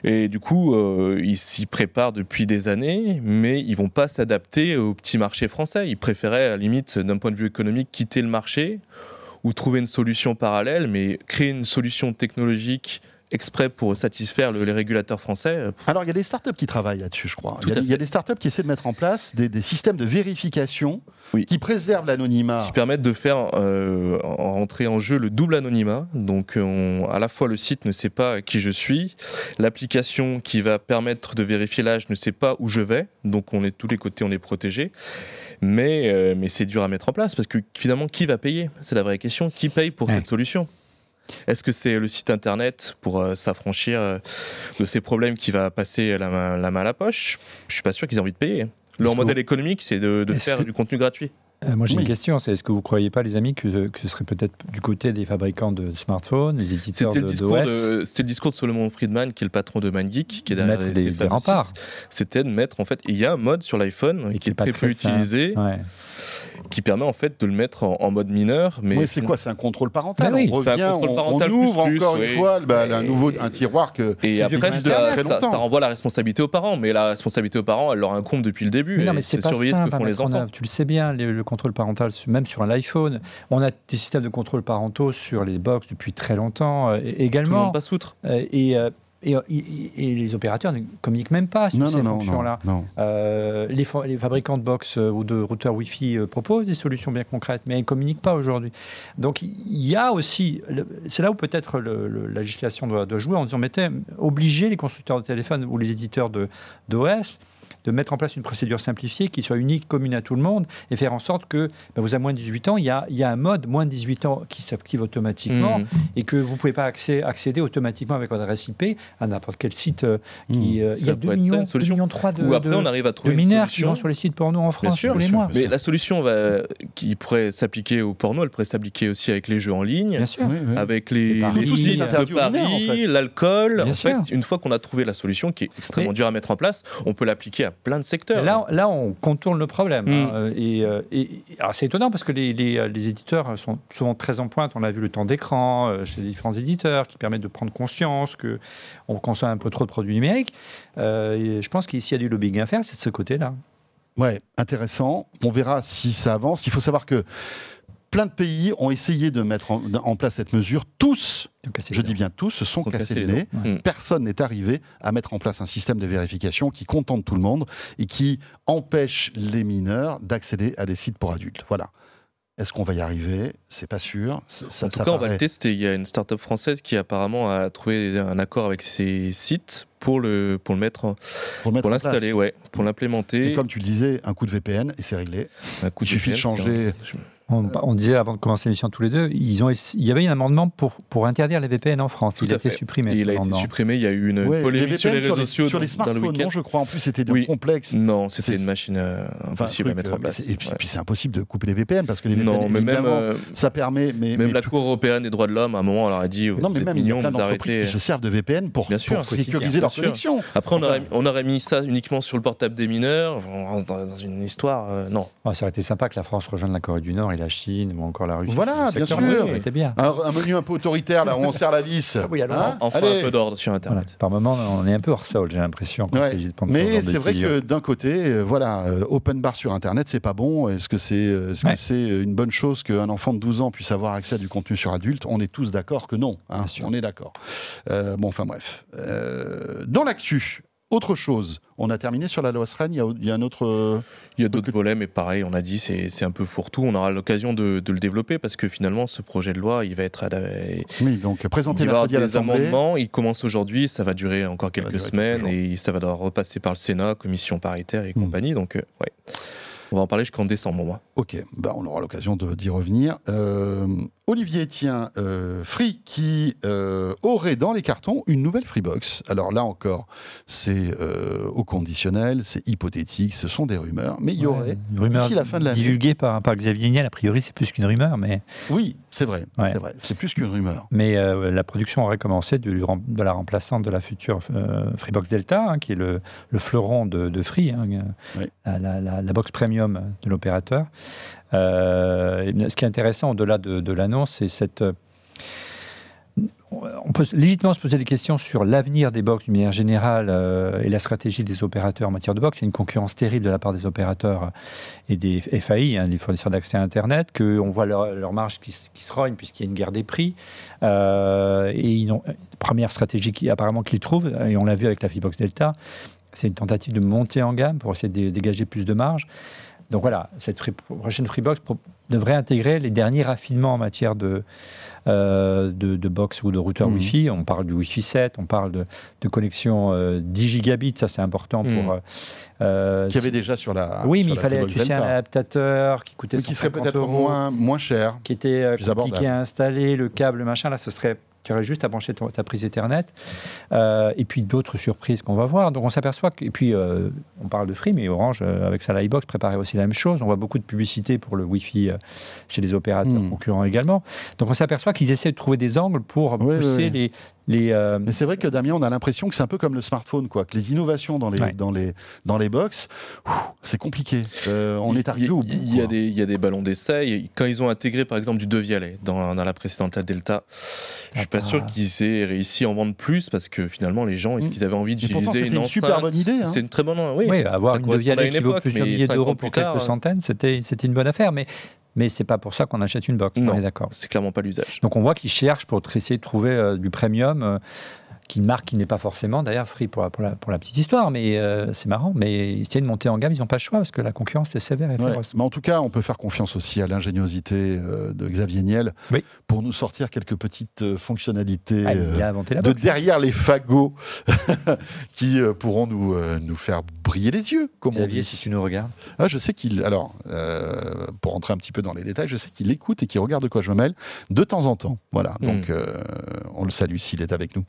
Et du coup, euh, ils s'y préparent depuis des années, mais ils vont pas s'adapter au petit marché français. Ils préféraient, à la limite, d'un point de vue économique, quitter le marché ou trouver une solution parallèle, mais créer une solution technologique exprès pour satisfaire le- les régulateurs français. euh,
Alors, il y a des startups qui travaillent là-dessus, je crois. Il y, a,
à
il y a des startups qui essaient de mettre en place des, des systèmes de vérification
Oui.
qui préservent l'anonymat.
qui permettent de faire euh, en- rentrer en jeu le double anonymat. Donc, on- à la fois le site ne sait pas qui je suis, l'application qui va permettre de vérifier l'âge ne sait pas où je vais. Donc, on est de tous les côtés, on est protégé. Mais, euh, mais c'est dur à mettre en place parce que finalement, qui va payer? C'est la vraie question. Qui paye pour
Ouais.
cette solution? Est-ce que c'est le site internet pour euh, s'affranchir euh, de ces problèmes qui va passer la main, la main à la poche? Je suis pas sûr qu'ils aient envie de payer. Leur modèle
vous-
économique, c'est de, faire
que-
du contenu gratuit.
Euh, moi, j'ai
Oui.
une question c'est est-ce que vous ne croyez pas, les amis, que, que ce serait peut-être du côté des fabricants de smartphones, les éditeurs
C'était
de,
le, discours de, c'était le discours de Solomon Friedman, qui est le patron de MindGeek, qui est
de
derrière ces
des, des.
C'était de mettre, en fait, il y a un mode sur l'iPhone qui est
pas
très peu utilisé,
Ouais.
Qui permet en fait de le mettre en, en mode mineur. Mais
Oui, c'est quoi? C'est un contrôle parental.
Oui.
on
C'est un contrôle
on-
parental
on, ouvre
plus
encore
oui.
une fois bah, un nouveau un tiroir que.
Et
C'est
après, ça,
très
ça- ça renvoie la responsabilité aux parents, mais la responsabilité aux parents, elle leur incombe depuis le début.
Mais non, mais c'est
surveiller ce que font les enfants.
Tu le sais bien, le, le contrôle parental, même sur un iPhone. On a des systèmes de contrôle parentaux sur les box depuis très longtemps euh,
Tout le
également.
monde passe outre.
Euh, et euh, et, et, les opérateurs ne communiquent même pas sur ces fonctions-là. Euh, les, les, fabricants de box euh, ou de routeurs Wi-Fi euh, proposent des solutions bien concrètes, mais ils ne communiquent pas aujourd'hui. Donc il y a aussi, c'est là où peut-être la législation doit, doit, jouer en disant, mettez, obligez les constructeurs de téléphones ou les éditeurs d'OS de mettre en place une procédure simplifiée qui soit unique, commune à tout le monde, et faire en sorte que ben, vous avez moins de 18 ans, il y, a, il y a un mode moins de 18 ans qui s'active automatiquement, mmh. et que vous ne pouvez pas accéder, accéder automatiquement avec votre adresse IP à n'importe quel site euh, qui... Mmh. Euh, il y a 2 millions, 2 millions 3 de,
Ou après, on arrive à trouver
de mineurs qui vont sur les sites porno en France tous les mois.
Mais la solution va, qui pourrait s'appliquer au porno, elle pourrait s'appliquer aussi avec les jeux en ligne,
sûr.
avec les, les, sites de Paris, l'alcool. En fait, une fois qu'on a trouvé la solution qui est extrêmement dure à mettre en place, on peut l'appliquer à plein de secteurs
là, on contourne le problème. Hein, mm. et, euh, c'est étonnant parce que les, les, éditeurs sont souvent très en pointe. On a vu le temps d'écran euh, chez les différents éditeurs qui permettent de prendre conscience qu'on consomme un peu trop de produits numériques. Euh, je pense qu'ici, il y a du lobbying à faire, c'est de ce côté-là.
Ouais, intéressant. On verra si ça avance. Il faut savoir que plein de pays ont essayé de mettre en, place cette mesure. Tous, je dis bien tous, se sont cassés, le nez. Personne n'est arrivé à mettre en place un système de vérification qui contente tout le monde et qui empêche les mineurs d'accéder à des sites pour adultes. Voilà. Est-ce qu'on va y arriver? C'est pas sûr.
Ça, en tout cas, on va le tester. Il y a une start-up française qui apparemment a trouvé un accord avec ces sites pour le, pour le mettre, pour, l'installer, ouais, pour l'implémenter.
Comme tu le disais, un coup de VPN et c'est réglé. Un coup de Il suffit de changer.
On, disait avant de commencer l'émission tous les deux, ils ont, il y avait un amendement pour, pour interdire les VPN en France. il a été supprimé.
Il a été supprimé. Il y a eu une polémique sur les réseaux sociaux
sur les smartphones.
Dans le
non, je crois. En plus, c'était oui. complexe.
Non, c'était une machine euh, impossible à mettre en euh, place.
Et puis, puis c'est impossible de couper les VPN parce que les VPN, non, mais même, euh, ça permet. Mais,
même la Cour européenne des droits de l'homme, à un moment, elle leur a dit
non, mais même il y a plein d'entreprises qui se servent de VPN pour sécuriser leur connexion.
Après, on aurait mis ça uniquement sur le portable des mineurs. Dans une histoire, non.
Ah, ça aurait été sympa que la France rejoigne la Corée du Nord la Chine la Russie.
Voilà, bien sûr.
bien.
Un, menu un peu autoritaire, là, où on serre la vis.
Ah oui,
alors, hein enfin un peu d'ordre sur Internet.
Par moment, on est un peu hors sol, j'ai l'impression.
Mais c'est vrai que d'un côté, euh, voilà, euh, open bar sur Internet, c'est pas bon. Est-ce que c'est euh, est -ce une bonne chose qu'un enfant de 12 ans puisse avoir accès à du contenu sur adulte? On est tous d'accord que non. Hein, on est d'accord. bon, enfin bref. dans l'actu, autre chose, on a terminé sur la loi SREN, il y a, un autre...
Il y a d'autres volets, mais pareil, on a dit, c'est un peu fourre-tout. On aura l'occasion de, le développer parce que finalement, ce projet de loi, il va être...
Oui, donc présenté
il va y des amendements, il commence aujourd'hui, ça va durer encore quelques semaines et ça va devoir repasser par le Sénat, commission paritaire et hmm. compagnie. Donc, euh, ouais. On va en parler jusqu'en décembre, moi.
Ok, bah, on aura l'occasion d'y revenir. Euh, Olivier Etienne, euh, Free, qui euh, aurait dans les cartons une nouvelle Freebox. Alors là encore, c'est euh, au conditionnel, c'est hypothétique, ce sont des rumeurs, mais il y aurait, d'ici la fin de l'année...
Divulgué par, par Xavier Niel, a priori, c'est plus qu'une rumeur, mais...
Oui, c'est vrai, c'est vrai, c'est plus qu'une rumeur.
Mais la production aurait commencé de, de, la remplaçante de la future Freebox Delta, hein, qui est le, le, fleuron de, de Free, hein, la, la, box premium de l'opérateur. Ce qui est intéressant, au-delà de, l'annonce, c'est cette euh, on peut légitimement se poser des questions sur l'avenir des box d'une manière générale euh, et la stratégie des opérateurs en matière de box. Il y a une concurrence terrible de la part des opérateurs et des FAI, hein, les fournisseurs d'accès à Internet, qu'on voit leur, marge qui, se rogne puisqu'il y a une guerre des prix. Euh, et ils première stratégie qui, apparemment qu'ils trouvent, et on l'a vu avec la Fibox Delta, c'est une tentative de monter en gamme pour essayer de dégager plus de marge. Donc voilà, cette prochaine Freebox devrait intégrer les derniers raffinements en matière de, euh, de, box ou de routeur mmh. Wi-Fi. On parle du Wi-Fi 7, on parle de, de connexion 10 euh, gigabits, ça c'est important pour. Mmh.
Euh, Qu'il y avait déjà sur la.
Oui, mais il fallait tu sais, un adaptateur qui coûtait.
qui serait peut-être moins, moins cher.
Qui était compliqué à installer, le câble, machin. Là, ce serait tu aurais juste à brancher ta prise Ethernet. Euh, et puis d'autres surprises qu'on va voir. Donc on s'aperçoit que. Et puis euh, on parle de Free, mais Orange, euh, avec sa Livebox, préparait aussi la même chose. On voit beaucoup de publicité pour le Wi-Fi chez les opérateurs hmm. concurrents également. Donc on s'aperçoit qu'ils essaient de trouver des angles pour pousser Les,
euh, Mais c'est vrai que Damien, on a l'impression que c'est un peu comme le smartphone, quoi. Que les innovations dans les dans les dans les box, c'est compliqué. Euh, on est arrivé au bout.
Il y, a des il y a des ballons d'essai. Quand ils ont intégré par exemple du Devialet dans, dans la précédente la Delta, je suis pas sûr qu'ils aient réussi à en vendre plus parce que finalement les gens est-ce mm. qu'ils avaient envie d'utiliser une,
une super bonne idée. Hein.
C'est une très bonne
oui. oui avoir une Devialet qui vaut plusieurs milliers d'euros pour quelques euh, centaines, c'était c'était une bonne affaire. Mais mais c'est pas pour ça qu'on achète une box.
Non,
d'accord.
C'est clairement pas l'usage.
Donc on voit qu'ils cherchent pour essayer de trouver du premium qui une marque qui n'est pas forcément, d'ailleurs, Free pour, pour, la, pour la petite histoire, mais euh, c'est marrant, mais c'est une montée en gamme, ils n'ont pas le choix parce que la concurrence est sévère et féroce.
Mais en tout cas, on peut faire confiance aussi à l'ingéniosité euh, de Xavier Niel pour nous sortir quelques petites euh, fonctionnalités
ah, de
derrière les fagots qui pourront nous, nous faire briller les yeux. Comme
Xavier,
on
si tu nous regardes.
Ah, je sais qu'il, alors, pour rentrer un petit peu dans les détails, je sais qu'il écoute et qu'il regarde de quoi je me mêle de temps en temps. Voilà, hmm. donc on le salue s'il est avec nous.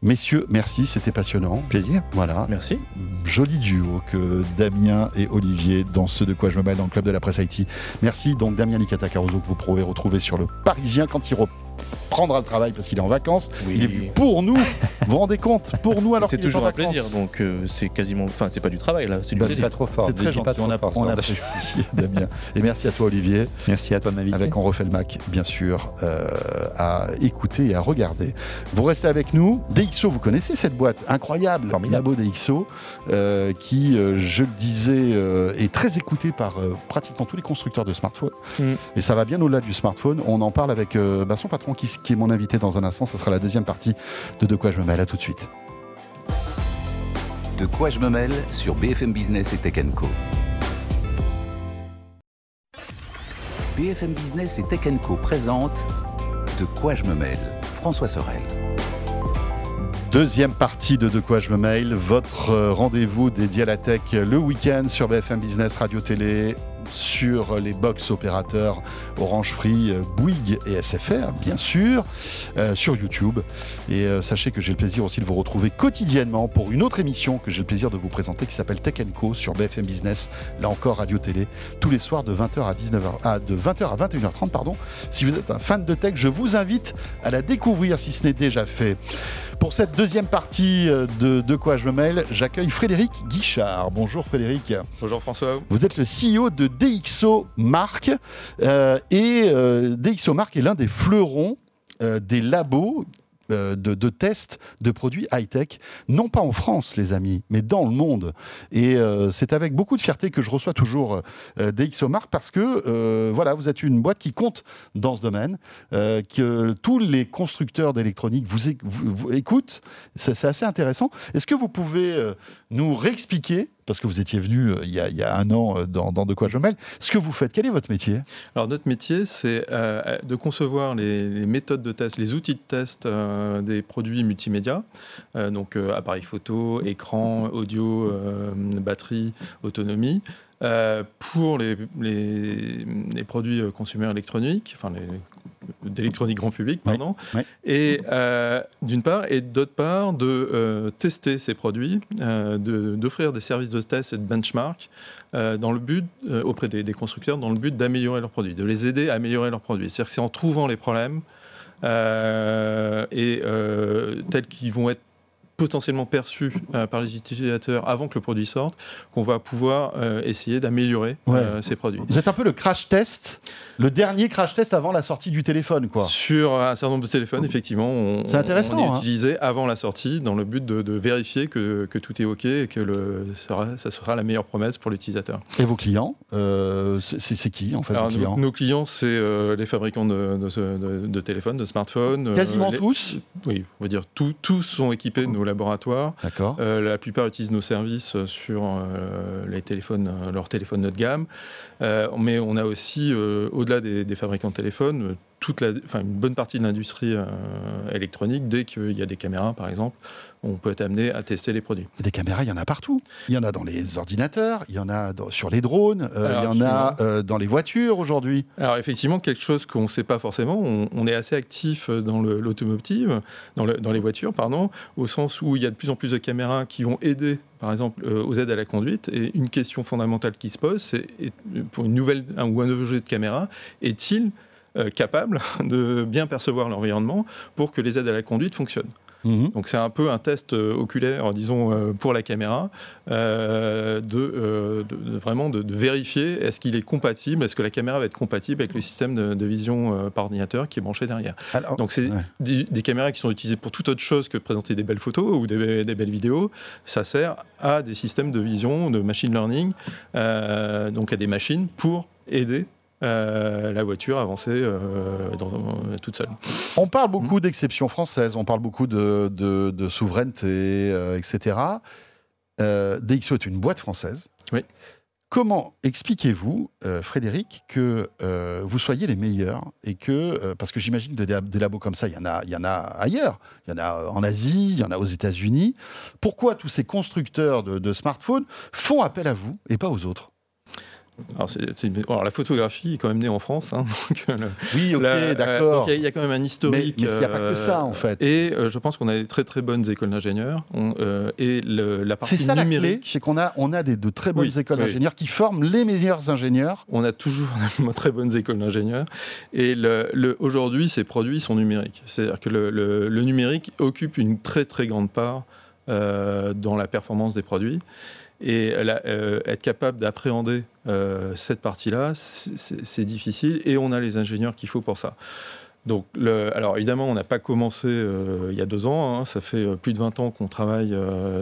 Messieurs, merci, c'était passionnant.
Plaisir.
Voilà.
Merci.
Joli duo que Damien et Olivier dans ce de quoi je me mêle dans le club de la presse Haïti. Merci donc Damien Licata Caruso que vous pouvez retrouver sur le Parisien quand il reprend prendra le travail parce qu'il est en vacances. Il est pour nous. vous vous rendez compte Pour nous alors
C'est toujours un plaisir. Donc euh, c'est quasiment, enfin c'est pas du travail là, c'est du
bah, pas trop fort.
C'est très gentil. on, on apprécie Damien. Et merci à toi Olivier.
Merci à toi m'inviter.
Avec on refait le Mac, bien sûr, euh, à écouter et à regarder. Vous restez avec nous. DxO, vous connaissez cette boîte incroyable, Labo DxO, euh, qui, je le disais, est très écoutée par pratiquement tous les constructeurs de smartphones. Mm. Et ça va bien au-delà du smartphone. On en parle avec bah, son patron qui, qui est mon invité dans un instant. Ce sera la deuxième partie de De quoi je me mêle. À tout de suite.
De quoi je me mêle sur BFM Business et Tech Co. BFM Business et Tech Co présente De quoi je me mêle. François Sorel.
Deuxième partie de De quoi je me mail, votre rendez-vous dédié à la tech le week-end sur BFM Business Radio Télé, sur les box opérateurs Orange Free, Bouygues et SFR, bien sûr, euh, sur YouTube. Et euh, sachez que j'ai le plaisir aussi de vous retrouver quotidiennement pour une autre émission que j'ai le plaisir de vous présenter qui s'appelle Tech Co sur BFM Business, là encore Radio Télé, tous les soirs de 20h à 19h, ah, de 20h à 21h30, pardon. Si vous êtes un fan de tech, je vous invite à la découvrir si ce n'est déjà fait. Pour cette deuxième partie euh, de De quoi je me mêle, j'accueille Frédéric Guichard. Bonjour Frédéric.
Bonjour François.
Vous êtes le CEO de DxO Mark euh, et euh, DxO Mark est l'un des fleurons des labos euh, de, tests de produits high-tech, non pas en France, les amis, mais dans le monde. Et euh, c'est avec beaucoup de fierté que je reçois toujours euh, DxOMark parce que voilà, vous êtes une boîte qui compte dans ce domaine, que tous les constructeurs d'électronique vous, écoutent. C'est assez intéressant. Est-ce que vous pouvez nous réexpliquer parce que vous étiez venu il, y a, un an dans, De quoi je mêle. Ce que vous faites, quel est votre métier?
Alors notre métier, c'est de concevoir les, méthodes de test, les outils de test euh, des produits multimédia, euh, donc euh, appareil photo, écran, audio, batterie, autonomie. Pour les, les, produits consommateurs électroniques, enfin d'électronique grand public, pardon, et d'une part, et d'autre part, de tester ces produits, d'offrir des services de test et de benchmark dans le but, auprès des, des, constructeurs, dans le but d'améliorer leurs produits, de les aider à améliorer leurs produits. C'est-à-dire que c'est en trouvant les problèmes euh, et euh, tels qu'ils vont être potentiellement perçus euh, par les utilisateurs avant que le produit sorte, qu'on va pouvoir essayer d'améliorer ces produits.
Vous êtes un peu le crash test le dernier crash test avant la sortie du téléphone, quoi.
Sur un certain nombre de téléphones, effectivement, on,
c'est intéressant, on
est hein. utilisé avant la sortie dans le but de, vérifier que, que, tout est OK et que le, ça sera la meilleure promesse pour l'utilisateur.
Et vos clients, euh, c'est, qui en fait
nos,
clients,
nos, clients, c'est euh, les fabricants de, de, téléphones, de smartphones.
Euh, Quasiment tous
Oui, on va dire tous, tous sont équipés de nos laboratoires.
D'accord.
la plupart utilisent nos services sur les téléphones, leurs téléphones de gamme. mais on a aussi, au-delà des, fabricants de téléphones, toute la, enfin, une bonne partie de l'industrie euh, électronique, dès qu'il y a des caméras, par exemple, on peut être amené à tester les produits.
Des caméras, il y en a partout. Il y en a dans les ordinateurs, il y en a sur les drones, euh, il y en a euh, dans les voitures aujourd'hui.
Alors effectivement, quelque chose qu'on ne sait pas forcément, on, est assez actif dans l'automotive, dans, dans, les voitures, pardon, au sens où il y a de plus en plus de caméras qui vont aider, par exemple, aux aides à la conduite. Et une question fondamentale qui se pose, c'est pour une nouvelle ou un objet de caméra, est-il euh, capable de bien percevoir l'environnement pour que les aides à la conduite fonctionnent. Mhm. Donc c'est un peu un test euh, oculaire, disons, euh, pour la caméra, de, vraiment de, vérifier est-ce qu'il est compatible, est-ce que la caméra va être compatible avec le système de, vision par ordinateur qui est branché derrière. Donc c'est des, caméras qui sont utilisées pour toute autre chose que de présenter des belles photos ou des, belles vidéos. Ça sert à des systèmes de vision, de machine learning, donc à des machines pour aider la voiture avancer toute seule.
On parle beaucoup d'exceptions françaises, on parle beaucoup de, de souveraineté, etc. DxO est une boîte française.
Oui.
Comment expliquez-vous, euh, Frédéric, que euh, vous soyez les meilleurs et que, euh, parce que j'imagine que des, labos comme ça, il y, en a, il y en a ailleurs, il y en a en Asie, il y en a aux États-Unis. Pourquoi tous ces constructeurs de smartphones font appel à vous et pas aux autres?
Alors, la photographie est quand même née en France. Hein,
euh, oui, ok, d'accord.
Il y, a quand même un historique.
Mais il n'y a pas que ça, en fait.
Et euh, je pense qu'on a des très très bonnes écoles d'ingénieurs. Euh, et la partie
ça,
numérique.
C'est qu'on a, on a des, de très bonnes écoles d'ingénieurs qui forment les meilleurs ingénieurs.
On a toujours de très bonnes écoles d'ingénieurs. Et le, aujourd'hui, ces produits sont numériques. C'est-à-dire que le, le, numérique occupe une très très grande part dans la performance des produits. Et euh, être capable d'appréhender euh, cette partie-là, c'est difficile et on a les ingénieurs qu'il faut pour ça. Donc, alors évidemment, on n'a pas commencé euh, il y a deux ans, hein, ça fait plus de 20 ans qu'on travaille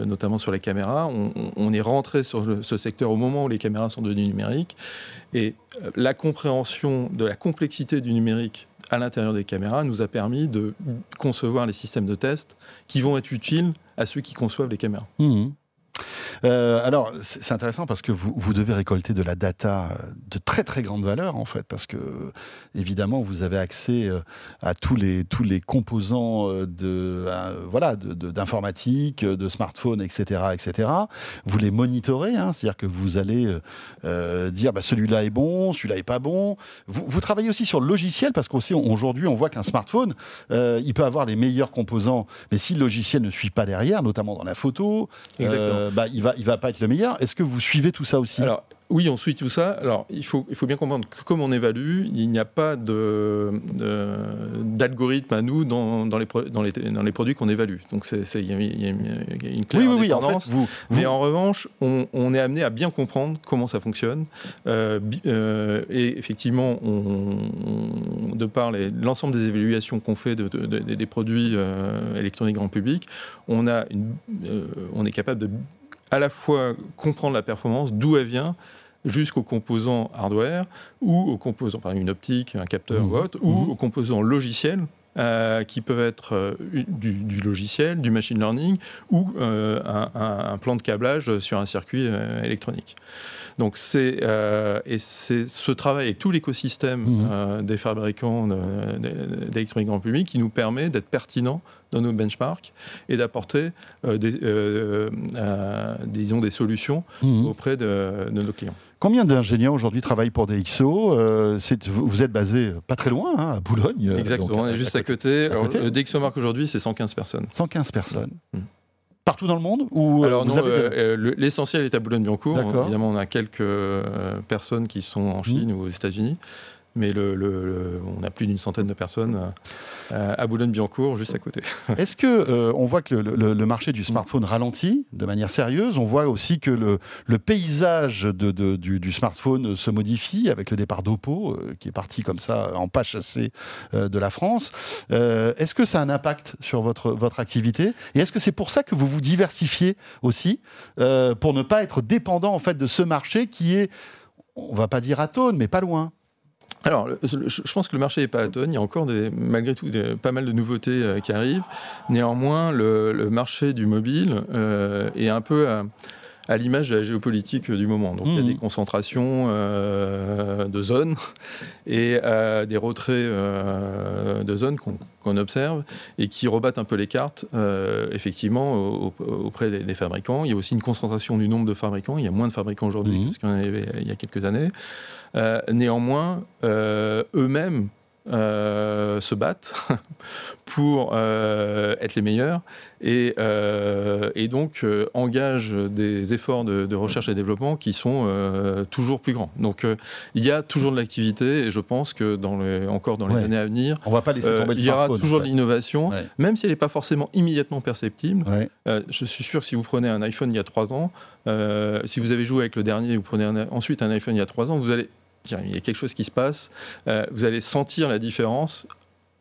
notamment sur les caméras. On, est rentré sur ce secteur au moment où les caméras sont devenues numériques. Et la compréhension de la complexité du numérique à l'intérieur des caméras nous a permis de concevoir les systèmes de test qui vont être utiles à ceux qui conçoivent les caméras.
Mmh. Euh, alors, c'est intéressant parce que vous, vous, devez récolter de la data euh, de très très grande valeur en fait, parce que évidemment vous avez accès euh, à tous les tous les composants de voilà d'informatique, de, de, smartphone, etc., etc. Vous les monitorez, hein, c'est-à-dire que vous allez dire bah, celui-là est bon, celui-là est pas bon. Vous, vous, travaillez aussi sur le logiciel parce qu'aujourd'hui on voit qu'un smartphone il peut avoir les meilleurs composants, mais si le logiciel ne suit pas derrière, notamment dans la photo, bah, il va il va pas être le meilleur. Est-ce que vous suivez tout ça aussi?
Alors, oui, on suit tout ça. Alors, il faut, il faut bien comprendre que comme on évalue, il n'y a pas d'algorithme à nous dans, dans, les, dans, les, dans les produits qu'on évalue. Donc, c'est, il y, a une claire oui, oui, En fait, vous, Mais en revanche, on, on, est amené à bien comprendre comment ça fonctionne. Euh, euh, et effectivement, on, de par l'ensemble des évaluations qu'on fait de, des produits euh, électroniques grand public, on, a une, on est capable de à la fois comprendre la performance, d'où elle vient, jusqu'aux composants hardware ou aux composants, par exemple une optique, un capteur mmh. ou autre, ou mmh. aux composants logiciels euh, qui peuvent être euh, du, logiciel, du machine learning ou euh, un, plan de câblage sur un circuit électronique. Donc c'est et c'est ce travail et tout l'écosystème mmh. des fabricants d'électronique grand public qui nous permet d'être pertinent dans nos benchmarks et d'apporter des, disons des solutions auprès de nos clients.
Combien d'ingénieurs aujourd'hui travaillent pour DxO euh, Vous êtes basé pas très loin, hein, à Boulogne.
Euh, Exactement, on est juste à côté. Alors, le DxO Mark aujourd'hui, c'est 115 personnes.
115 personnes. Mmh. Partout dans le monde ou
euh, non, l'essentiel est à Boulogne-Billancourt. Évidemment, on a quelques personnes qui sont en Chine mmh. ou aux États-Unis mais le, on a plus d'une centaine de personnes euh, à Boulogne-Billancourt, juste à côté.
Est-ce que euh, on voit que le, marché du smartphone ralentit de manière sérieuse? On voit aussi que le, paysage de, du, smartphone se modifie avec le départ d'Oppo, euh, qui est parti comme ça en pas chassé de la France. est-ce que ça a un impact sur votre, votre activité? Et est-ce que c'est pour ça que vous vous diversifiez aussi, pour ne pas être dépendant en fait de ce marché qui est on va pas dire atone, mais pas loin?
Alors, je pense que le marché n'est pas atone. Il y a encore, des, malgré tout, pas mal de nouveautés euh, qui arrivent. Néanmoins, le, marché du mobile euh, est un peu à, l'image de la géopolitique du moment. Donc, il y a mmh. des concentrations euh, de zones et des retraits de zones qu'on observe et qui rebattent un peu les cartes, effectivement, auprès des, fabricants. Il y a aussi une concentration du nombre de fabricants. Il y a moins de fabricants aujourd'hui mmh. qu'il y en avait il y a quelques années. Euh, néanmoins, euh, eux-mêmes euh, se battent pour être les meilleurs et, donc engagent des efforts de, recherche et développement qui sont toujours plus grands. Donc il y a toujours de l'activité et je pense que dans encore dans les années à venir,
On va pas laisser tomber
il y aura toujours de l'innovation, même si elle n'est pas forcément immédiatement perceptible. je suis sûr que si vous prenez un iPhone il y a trois ans, si vous avez joué avec le dernier, vous prenez ensuite un iPhone il y a trois ans, vous allez il y a quelque chose qui se passe, euh, vous allez sentir la différence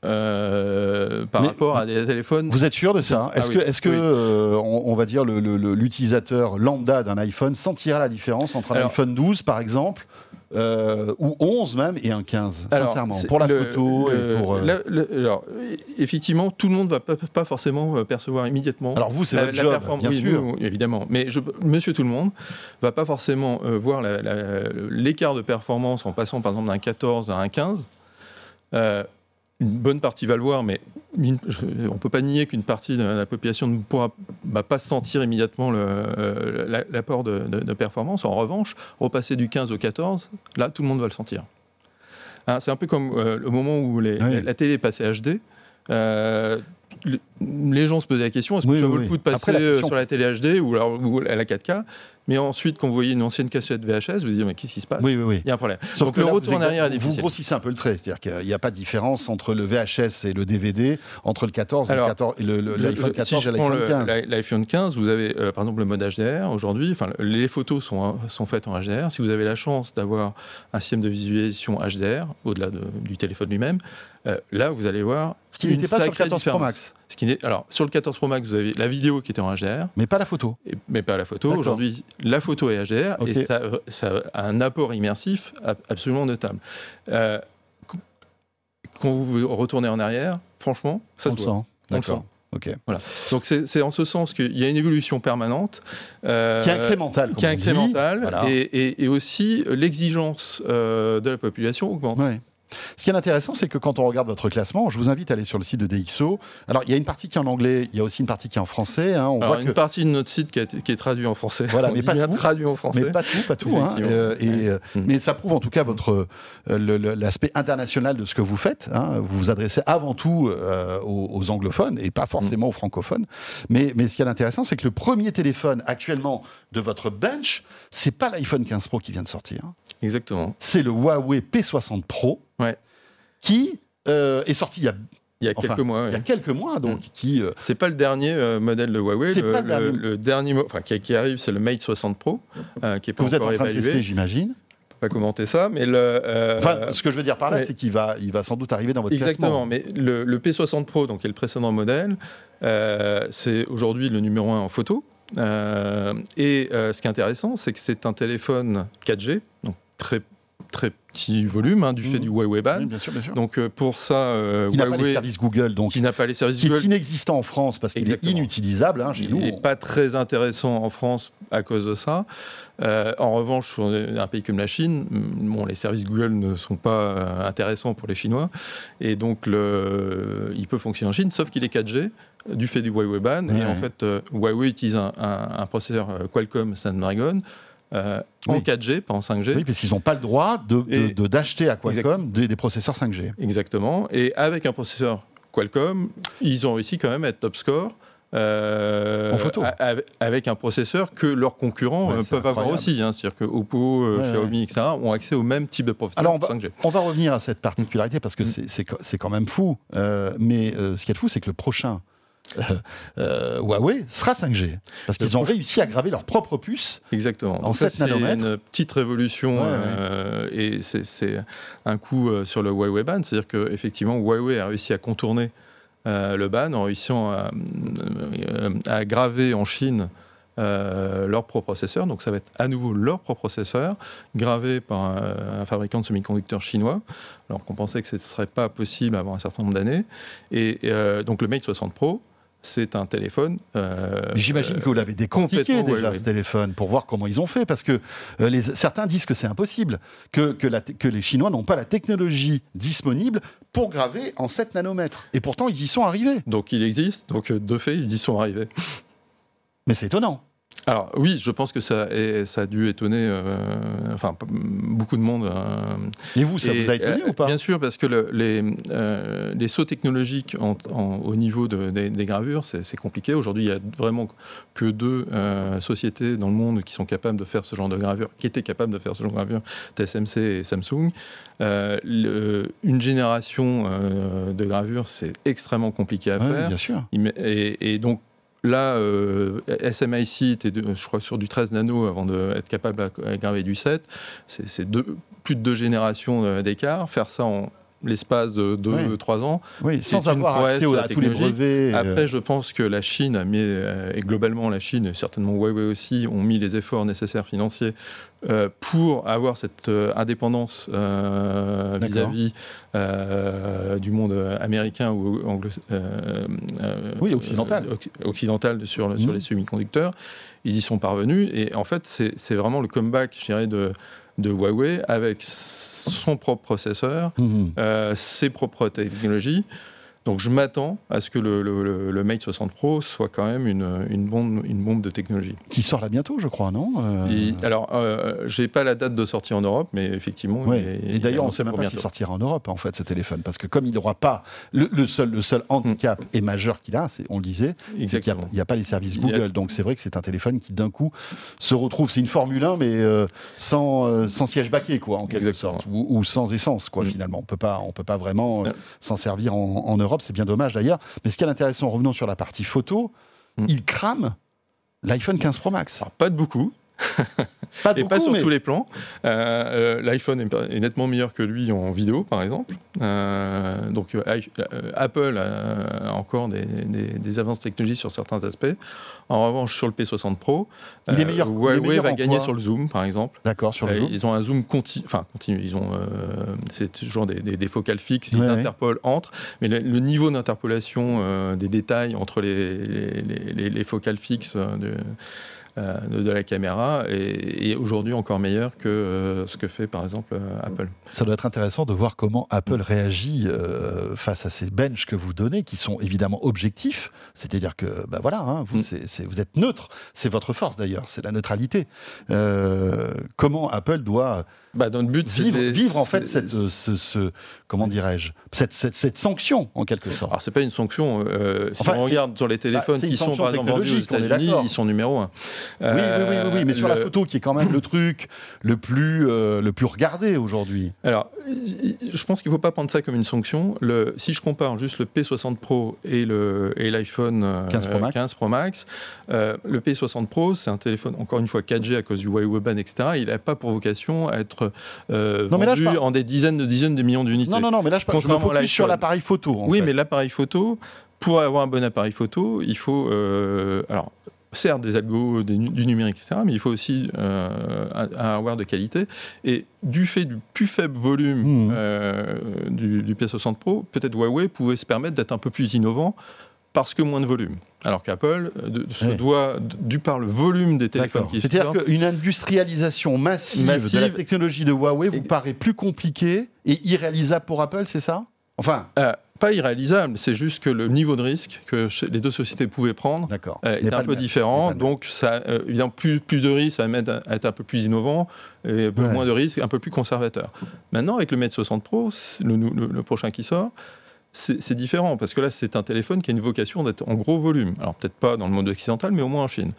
euh, par
Mais
rapport à des téléphones.
Vous êtes sûr de ça
Ah
Est-ce
oui,
que, est-ce que
oui.
euh, on, on va dire, l'utilisateur lambda d'un iPhone sentira la différence entre un
Alors-
iPhone 12, par exemple, euh, ou 11 même, et un 15
Alors,
Sincèrement, pour la
le-
photo
le-
et pour. euh,
la- le- alors, effectivement, tout le monde va pas, pas forcément euh, percevoir immédiatement.
Alors vous, c'est
la-
votre
la
job, bien
oui,
sûr.
nous, évidemment. Mais je, Monsieur Tout le Monde va pas forcément euh, voir l'écart de performance en passant par exemple d'un 14 à un 15. Euh, une bonne partie va le voir, mais on ne peut pas nier qu'une partie de la population ne pourra va pas sentir immédiatement euh, la- l'apport de, de- de performance. En revanche, repasser du 15 au 14, là, tout le monde va le sentir. Hein, c'est un peu comme euh, le moment où les-
Oui.
la, la télé est passée HD. euh, les- gens se posaient la question est-ce que
Oui,
ça vaut
oui.
le coup de passer
Après, la question-
sur la télé HD ou, alors, ou à la 4K Mais ensuite, quand vous voyez une ancienne cassette VHS, vous vous dites mais qu'est-ce qui se passe?
Oui, oui, oui.
Il y a un problème.
Sauf
Donc
que
le
là,
retour en arrière est
exa- Vous
difficile.
grossissez un peu le trait, c'est-à-dire qu'il n'y a pas de différence entre le VHS et le DVD, entre le 14 et le
Alors,
14 et le- le-
Je-
l'iPhone
je- si
14
je
et l'iPhone
le-
15.
l'i- L'iPhone 15, vous avez euh, par exemple le mode HDR aujourd'hui. Enfin, le- les photos sont, sont faites en HDR. Si vous avez la chance d'avoir un système de visualisation HDR au-delà de- du téléphone lui-même, euh, là vous allez voir
Ce qui n'était pas sur le
sacrée
14 Pro. Max,
Ce qui alors sur le 14 Pro Max, vous avez la vidéo qui était en HDR,
mais pas la photo.
et- mais pas la photo. Aujourd'hui, la photo est HDR et ça, ça a un apport immersif ab- absolument notable. Euh, qu- quand vous retournez en arrière, franchement, ça
On
se voit.
D'accord. Ok.
Donc c'est en ce sens qu'il y a une évolution permanente. euh,
Qui est incrémentale.
qui est incrémentale,
Voilà.
et, et- et aussi l'exigence euh, de la population augmente.
Ouais. Ce qui est intéressant, c'est que quand on regarde votre classement, je vous invite à aller sur le site de DxO. Alors, il y a une partie qui est en anglais, il y a aussi une partie qui est en français. hein. On
Alors,
voit
une
que
partie de notre site qui, a été- qui est traduit en français.
Voilà, mais pas tout.
traduit en français.
Mais pas tout, pas tout. hein. Euh, et, euh,
Mm.
Mais ça prouve en tout cas votre euh, l'aspect international de ce que vous faites. hein. Vous vous adressez avant tout euh, aux, aux anglophones et pas forcément aux francophones. Mais, mais ce qui est intéressant, c'est que le premier téléphone actuellement de votre bench, c'est pas l'iPhone 15 Pro qui vient de sortir.
Exactement.
C'est le Huawei P60 Pro
Ouais.
qui euh, est sorti il y a,
Il y a
Enfin,
quelques mois.
il y a quelques mois, donc qui euh,
C'est pas le dernier euh, modèle de Huawei.
C'est
Le,
pas le dernier.
le dernier mo- enfin, qui, qui arrive, c'est le Mate 60 Pro, euh, qui est pas
vous êtes
encore
en train de
évalué.
tester, j'imagine.
Pas commenter ça, mais le.
Enfin, ce que je veux dire par là, c'est qu'il va, il va sans doute arriver dans votre classement.
Exactement, mais le, le P60 Pro, donc qui est le précédent modèle, c'est aujourd'hui le numéro 1 en photo. Euh, et euh, ce qui est intéressant, c'est que c'est un téléphone 4G, donc très, très petit volume, hein, du fait
Mhm.
du Huawei Band.
Oui, bien sûr, bien sûr.
Donc euh, pour ça, euh,
qui n'a pas les services Google, donc
qui n'a pas les services
qui est inexistant en France parce qu'il est inutilisable hein, chez
il
nous.
n'est pas très intéressant en France à cause de ça. Euh, en revanche, sur un pays comme la Chine, mm, bon, les services Google ne sont pas euh, intéressants pour les Chinois, et donc le, il peut fonctionner en Chine, sauf qu'il est 4G euh, du fait du Huawei Ban. Et en fait, euh, Huawei utilise un, un- un processeur Qualcomm Snapdragon euh, en
Oui.
4G, pas en 5G.
Oui, parce qu'ils n'ont pas le droit de- de- d'acheter à Qualcomm des, des processeurs 5G.
Exactement. Et avec un processeur Qualcomm, ils ont réussi quand même à être top score. Euh,
En photo.
a- avec- un processeur que leurs concurrents
Ouais,
euh,
c'est
peuvent avoir aussi. hein. C'est-à-dire que Oppo, euh,
Ouais,
Xiaomi, etc. ont accès au même type de processeur
Alors, on va-
5G.
On va revenir à cette particularité parce que
Mm.
c'est- c'est c'est quand même fou. Euh, mais euh, ce qui est fou, c'est que le prochain euh, Huawei sera 5G. Parce qu'ils ont réussi à graver leur propre puce.
Exactement.
En
Donc ça,
7
c'est
nanomètres.
une petite révolution
Ouais, ouais.
et c'est- c'est un coup sur le Huawei ban. C'est-à-dire qu'effectivement, Huawei a réussi à contourner le ban en réussissant à, euh, à graver en Chine euh, leur processeur. Donc ça va être à nouveau leur processeur, gravé par un, fabricant de semi-conducteurs chinois, alors qu'on pensait que ce ne serait pas possible avant un certain nombre d'années. Et, euh, donc le Mate 60 Pro, c'est un téléphone. euh,
J'imagine que vous l'avez décortiqué déjà ce téléphone pour voir comment ils ont fait. Parce que euh, les, certains disent que c'est impossible, que, que, la te- que les Chinois n'ont pas la technologie disponible pour graver en 7 nanomètres. Et pourtant, ils y sont arrivés.
Donc il existe, donc euh, de fait, ils y sont arrivés.
Mais c'est étonnant.
Alors oui, je pense que ça, est- ça a dû étonner euh, enfin, beaucoup de monde. euh,
Et vous, ça
et,
vous a étonné
euh,
ou pas?
Bien sûr, parce que le- les, les sauts technologiques en- en- au niveau de- des, des gravures, c'est compliqué. Aujourd'hui, il y a vraiment que deux sociétés dans le monde qui sont capables de faire ce genre de gravure, qui étaient capables de faire ce genre de gravure, TSMC et Samsung. Le- une génération de gravure, c'est extrêmement compliqué à
Ouais,
faire.
Bien sûr.
Et donc là, euh, SMIC était, de- je crois, sur du 13 nano avant d'être capable à, graver du 7. C'est plus de deux générations euh, d'écart. Faire ça en l'espace de 2-3 ans.
Oui, sans avoir accès
la
à tous les brevets. euh,
Après, je pense que la Chine a mis, euh, et globalement la Chine, et certainement Huawei aussi, ont mis les efforts nécessaires financiers euh, pour avoir cette euh, indépendance vis-à-vis du monde américain ou anglo
Oui, occidental.
occ- occidental sur, le- sur les semi-conducteurs. Ils y sont parvenus et en fait, c'est c'est vraiment le comeback, je dirais, de, de Huawei avec son propre processeur,
mhm.
euh, ses propres technologies. Donc je m'attends à ce que le, le- le- le Mate 60 Pro soit quand même une, une bombe, une bombe de technologie.
Qui sort là bientôt, je crois, non? Euh,
Et- alors, euh, j'ai pas la date de sortie en Europe, mais effectivement.
Ouais.
il
Et d'ailleurs, on ne sait même pas s'il sortira en Europe, en fait, ce téléphone. Parce que comme il n'aura pas. Le, le seul, le seul handicap et majeur qu'il a, on le disait, c'est qu'il n'y a, pas les services
a-
Google. Donc c'est vrai que c'est un téléphone qui, d'un coup, se retrouve. C'est une Formule 1, mais euh, sans, sans siège baquet, quoi, en quelque
Exactement.
sorte. Ou, ou sans essence, quoi,
Mm.
finalement. On peut pas, on peut pas vraiment
Ouais.
s'en servir en, en Europe. C'est bien dommage, d'ailleurs. Mais ce qui est intéressant, revenons sur la partie photo,
Mm.
il crame l'iPhone 15 Pro Max.
Alors, pas de beaucoup,
Pas
et
beaucoup,
pas sur
mais-
tous les plans. Euh, euh, L'iPhone est, est nettement meilleur que lui en vidéo, par exemple. Euh, donc Apple a encore des, des- des avances technologiques sur certains aspects. En revanche, sur le P60 Pro,
Il est meilleur- il est
Huawei
meilleur
va gagner sur le zoom, par exemple.
D'accord, sur le zoom.
Ils ont un zoom continu, enfin continu, ils ont, c'est toujours des, focales fixes, ils
Ouais, ouais.
interpolent entre, mais le, le niveau d'interpolation des détails entre les, les, les- les focales fixes de, de, de la caméra est, est aujourd'hui encore meilleur que euh, ce que fait par exemple euh, Apple.
Ça doit être intéressant de voir comment Apple réagit euh, face à ces benches que vous donnez, qui sont évidemment objectifs. C'est-à-dire que, ben voilà, hein, vous,
Mm.
vous êtes neutre. C'est votre force d'ailleurs, c'est la neutralité. Euh, comment Apple doit
Bah, dans le but, c'est
vivre,
des-
vivre en fait cette, euh, ce, ce- comment dirais-je, cette, cette, cette sanction en quelque sorte.
Alors c'est pas une sanction. euh, si
Enfin,
on regarde sur les téléphones
bah,
qui sont par exemple vendus aux États-Unis, ils sont numéro un.
Oui, oui, oui, oui, oui, mais sur la photo qui est quand même le truc le plus, euh, le plus regardé aujourd'hui.
Alors, je pense qu'il ne faut pas prendre ça comme une sanction. Le, si je compare juste le P60 Pro et l'iPhone euh,
15 Pro Max.
15 Pro Max, euh, le P60 Pro, c'est un téléphone, encore une fois, 4G à cause du Huawei Band, etc. Il n'a pas pour vocation à être euh,
Non, mais là, je
vendu en des dizaines de dizaines de millions d'unités.
Non, non, non, mais là je, je me focus sur l'appareil photo. en
Oui,
fait.
mais l'appareil photo, pour avoir un bon appareil photo, il faut. euh, alors, certes, des algos, des du numérique, etc., mais il faut aussi euh, un, un hardware de qualité. Et du fait du plus faible volume
Mhm.
euh, du, du P60 Pro, peut-être Huawei pouvait se permettre d'être un peu plus innovant. Parce que moins de volume. Alors qu'Apple euh, se
Ouais.
doit, du par le volume des téléphones qui
C'est-à-dire qu'une industrialisation massive, de la
Massive.
technologie de Huawei vous
Et-
paraît plus compliquée et irréalisable pour Apple, c'est ça? Enfin,
Euh, pas irréalisable, c'est juste que le niveau de risque que les deux sociétés pouvaient prendre euh, est un peu différent. Donc, ça, euh, évidemment, plus, plus de risques, ça va mettre à être un peu plus innovant, et un peu
Ouais.
moins de risques, un peu plus conservateur. Maintenant, avec le Mate 60 Pro, le, le- le prochain qui sort, c'est c'est différent, parce que là, c'est un téléphone qui a une vocation d'être en gros volume. Alors, peut-être pas dans le monde occidental, mais au moins en Chine.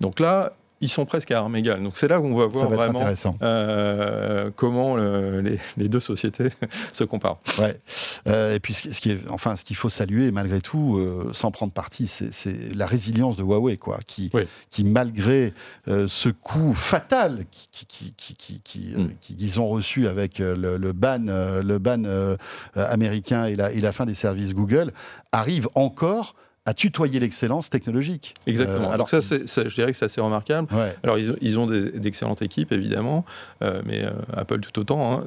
Donc là, ils sont presque à armes égales. Donc, c'est là où on va voir
va
vraiment euh, comment le- les, les deux sociétés se comparent.
Ouais. Euh, et puis, ce qui, ce qui est, enfin, ce qu'il faut saluer, malgré tout, euh, sans prendre parti, c'est- la résilience de Huawei, quoi, qui,
Oui.
qui malgré euh, ce coup fatal qui, qui, qui, euh,
Mm.
qui- qu'ils ont reçu avec euh, le, le ban, euh, le ban euh, euh, américain et la, et la fin des services Google, arrive encore à tutoyer l'excellence technologique.
Exactement.
Euh,
alors ça, je dirais que c'est assez remarquable.
Ouais.
Alors, ils ont, ils ont d'excellentes équipes, évidemment, euh, mais euh, Apple tout autant. hein.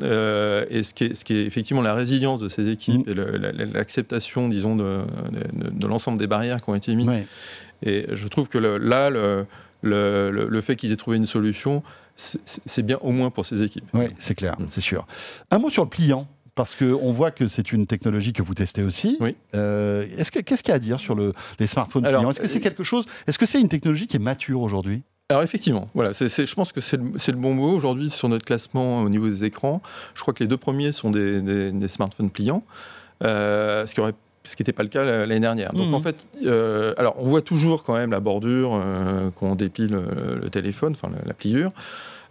Et ce qui, est, ce qui est effectivement la résilience de ces équipes
Mm.
et l'acceptation, disons, de, de- de l'ensemble des barrières qui ont été mises.
Ouais.
Et je trouve que le- là, le, le- le- le fait qu'ils aient trouvé une solution, c'est c'est bien au moins pour ces équipes.
Oui, c'est clair,
Mm.
c'est sûr. Un mot sur le pliant. Parce qu'on voit que c'est une technologie que vous testez aussi.
Oui.
Euh, est-ce que, qu'est-ce qu'il y a à dire sur le, les smartphones
Alors,
pliants Est-ce que c'est
euh,
quelque chose Est-ce que c'est une technologie qui est mature aujourd'hui?
Alors effectivement, voilà, c'est- c'est- je pense que c'est le, c'est le bon mot aujourd'hui sur notre classement au niveau des écrans. Je crois que les deux premiers sont des, des- des smartphones pliants, euh, ce qui aurait ce qui n'était pas le cas l'année dernière. Donc
Mhm.
en fait, euh, alors on voit toujours quand même la bordure euh, quand on dépile le téléphone, enfin la, la pliure.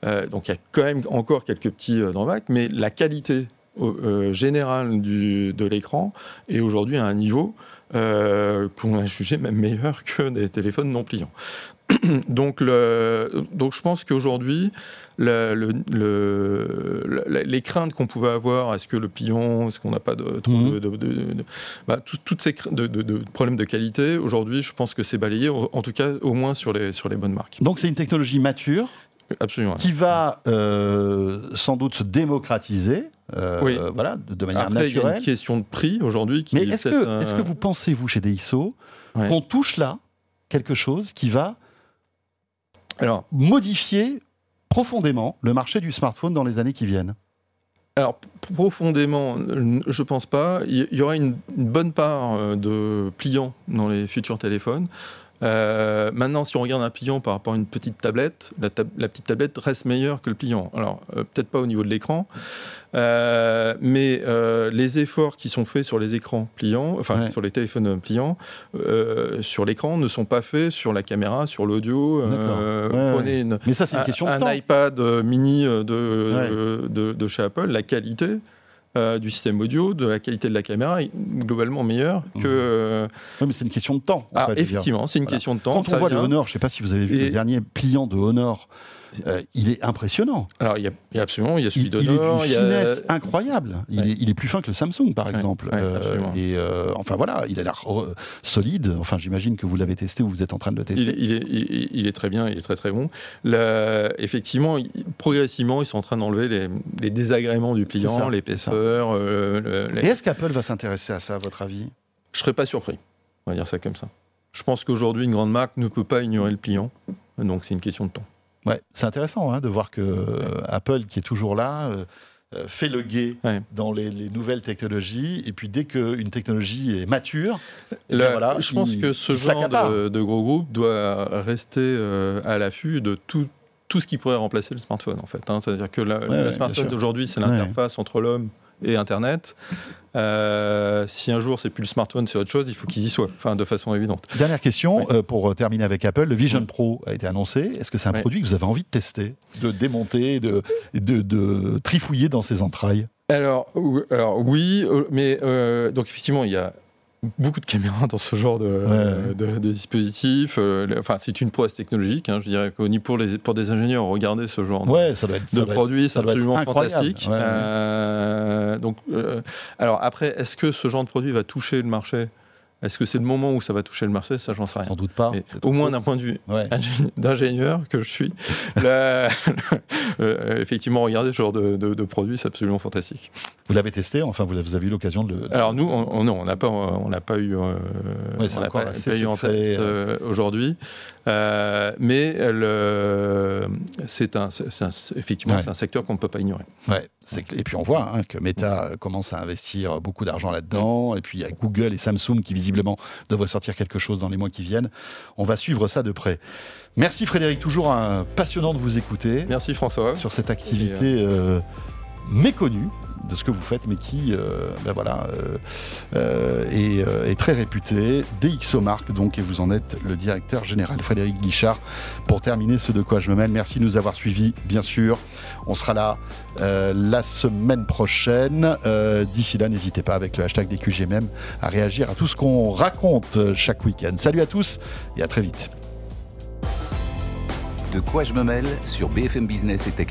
Euh, donc il y a quand même encore quelques petits euh, drawbacks, mais la qualité euh, générale du- de l'écran est aujourd'hui à un niveau euh, qu'on a jugé même meilleur que des téléphones non pliants. donc, le, donc, je pense qu'aujourd'hui, le, le, les craintes qu'on pouvait avoir, est-ce que le pliant, est-ce qu'on n'a pas de, mhm. de, de, bah, toutes ces de, problèmes de qualité, aujourd'hui, je pense que c'est balayé, en tout cas, au moins sur les, sur les bonnes marques.
Donc, c'est une technologie mature
Absolument.
Qui va euh, sans doute se démocratiser, euh, voilà, de, manière
Après,
naturelle.
Il y a une question de prix aujourd'hui.
Mais est-ce que, est que, vous pensez, vous, chez DxO, qu'on touche là quelque chose qui va Alors, modifier profondément le marché du smartphone dans les années qui viennent?
Alors profondément, je pense pas. Il y aura une, bonne part euh, de pliants dans les futurs téléphones. Euh, maintenant, si on regarde un pliant par rapport à une petite tablette, la, petite tablette reste meilleure que le pliant. Alors, euh, peut-être pas au niveau de l'écran, euh, mais les efforts qui sont faits sur les écrans pliants, enfin sur les téléphones pliants, sur l'écran, ne sont pas faits sur la caméra, sur l'audio.
prenez une, mais ça, c'est une question
un, iPad mini de, de, chez Apple, la qualité euh, du système audio, de la qualité de la caméra est globalement meilleure que.
Euh, oui, mais c'est une question de temps.
Ah, effectivement, c'est une question de temps.
Quand on voit le Honor, je ne sais pas si vous avez vu le dernier pliant de Honor euh, il est impressionnant.
Alors, il y a, absolument, il y a celui
de
Nord.
Il, est finesse incroyable. Il, est, plus fin que le Samsung, par exemple. Euh, et euh, enfin, voilà, il a l'air solide. Enfin, j'imagine que vous l'avez testé ou vous êtes en train de le tester.
Il est, il est très bien, il est très très bon. effectivement, progressivement, ils sont en train d'enlever les, désagréments du pliant, l'épaisseur.
et est-ce qu'Apple va s'intéresser à ça, à votre avis?
Je serais pas surpris. On va dire ça comme ça. Je pense qu'aujourd'hui, une grande marque ne peut pas ignorer le pliant. Donc, c'est une question de temps.
Ouais, c'est intéressant hein, de voir que euh, Apple, qui est toujours là, euh, euh, fait le guet dans les, nouvelles technologies. Et puis dès qu'une technologie est mature,
eh voilà, je pense que ce genre de, gros groupe doit rester à l'affût de tout, tout ce qui pourrait remplacer le smartphone en fait. Hein. C'est-à-dire que le smartphone d'aujourd'hui, c'est l'interface entre l'homme et Internet. Euh, si un jour c'est plus le smartphone, c'est autre chose, il faut qu'ils y soient, enfin de façon évidente.
Dernière question euh, pour euh, terminer avec Apple. Le Vision Pro a été annoncé. Est-ce que c'est un produit que vous avez envie de tester, de démonter, de, de, de trifouiller dans ses entrailles?
Alors, alors oui, mais donc effectivement il y a beaucoup de caméras dans ce genre de, de, dispositif. Euh, enfin, c'est une prouesse technologique. Hein, je dirais que pour, les, pour des ingénieurs, regarder ce genre
de,
de produit, c'est absolument fantastique. Euh, donc, euh, alors après, est-ce que ce genre de produit va toucher le marché? Est-ce que c'est le moment où ça va toucher le marché? Ça, j'en sais rien.
Sans doute pas.
au moins d'un point de vue d'ingénieur que je suis, euh, effectivement, regarder ce genre de, de, produit, c'est absolument fantastique.
Vous l'avez testé? Enfin, vous avez eu l'occasion de le.
Alors nous, on, non, on n'a pas, on n'a pas eu, euh,
on n'a pas, eu en test
euh, aujourd'hui. mais c'est un, effectivement, c'est un secteur qu'on ne peut pas ignorer.
Ouais, et puis on voit hein, que Meta commence à investir beaucoup d'argent là-dedans. Et puis il y a Google et Samsung qui visiblement devrait sortir quelque chose dans les mois qui viennent. On va suivre ça de près. Merci Frédéric, toujours un passionnant de vous écouter.
Merci François.
Sur cette activité euh, méconnue de ce que vous faites, mais qui euh, ben euh, euh, est, très réputé. DxOMark, donc, et vous en êtes le directeur général, Frédéric Guichard. Pour terminer ce de quoi je me mêle, merci de nous avoir suivis, bien sûr. On sera là la semaine prochaine. D'ici là, n'hésitez pas avec le hashtag DQGMM à réagir à tout ce qu'on raconte chaque week-end. Salut à tous et à très vite.
De quoi je me mêle sur BFM Business et Tech.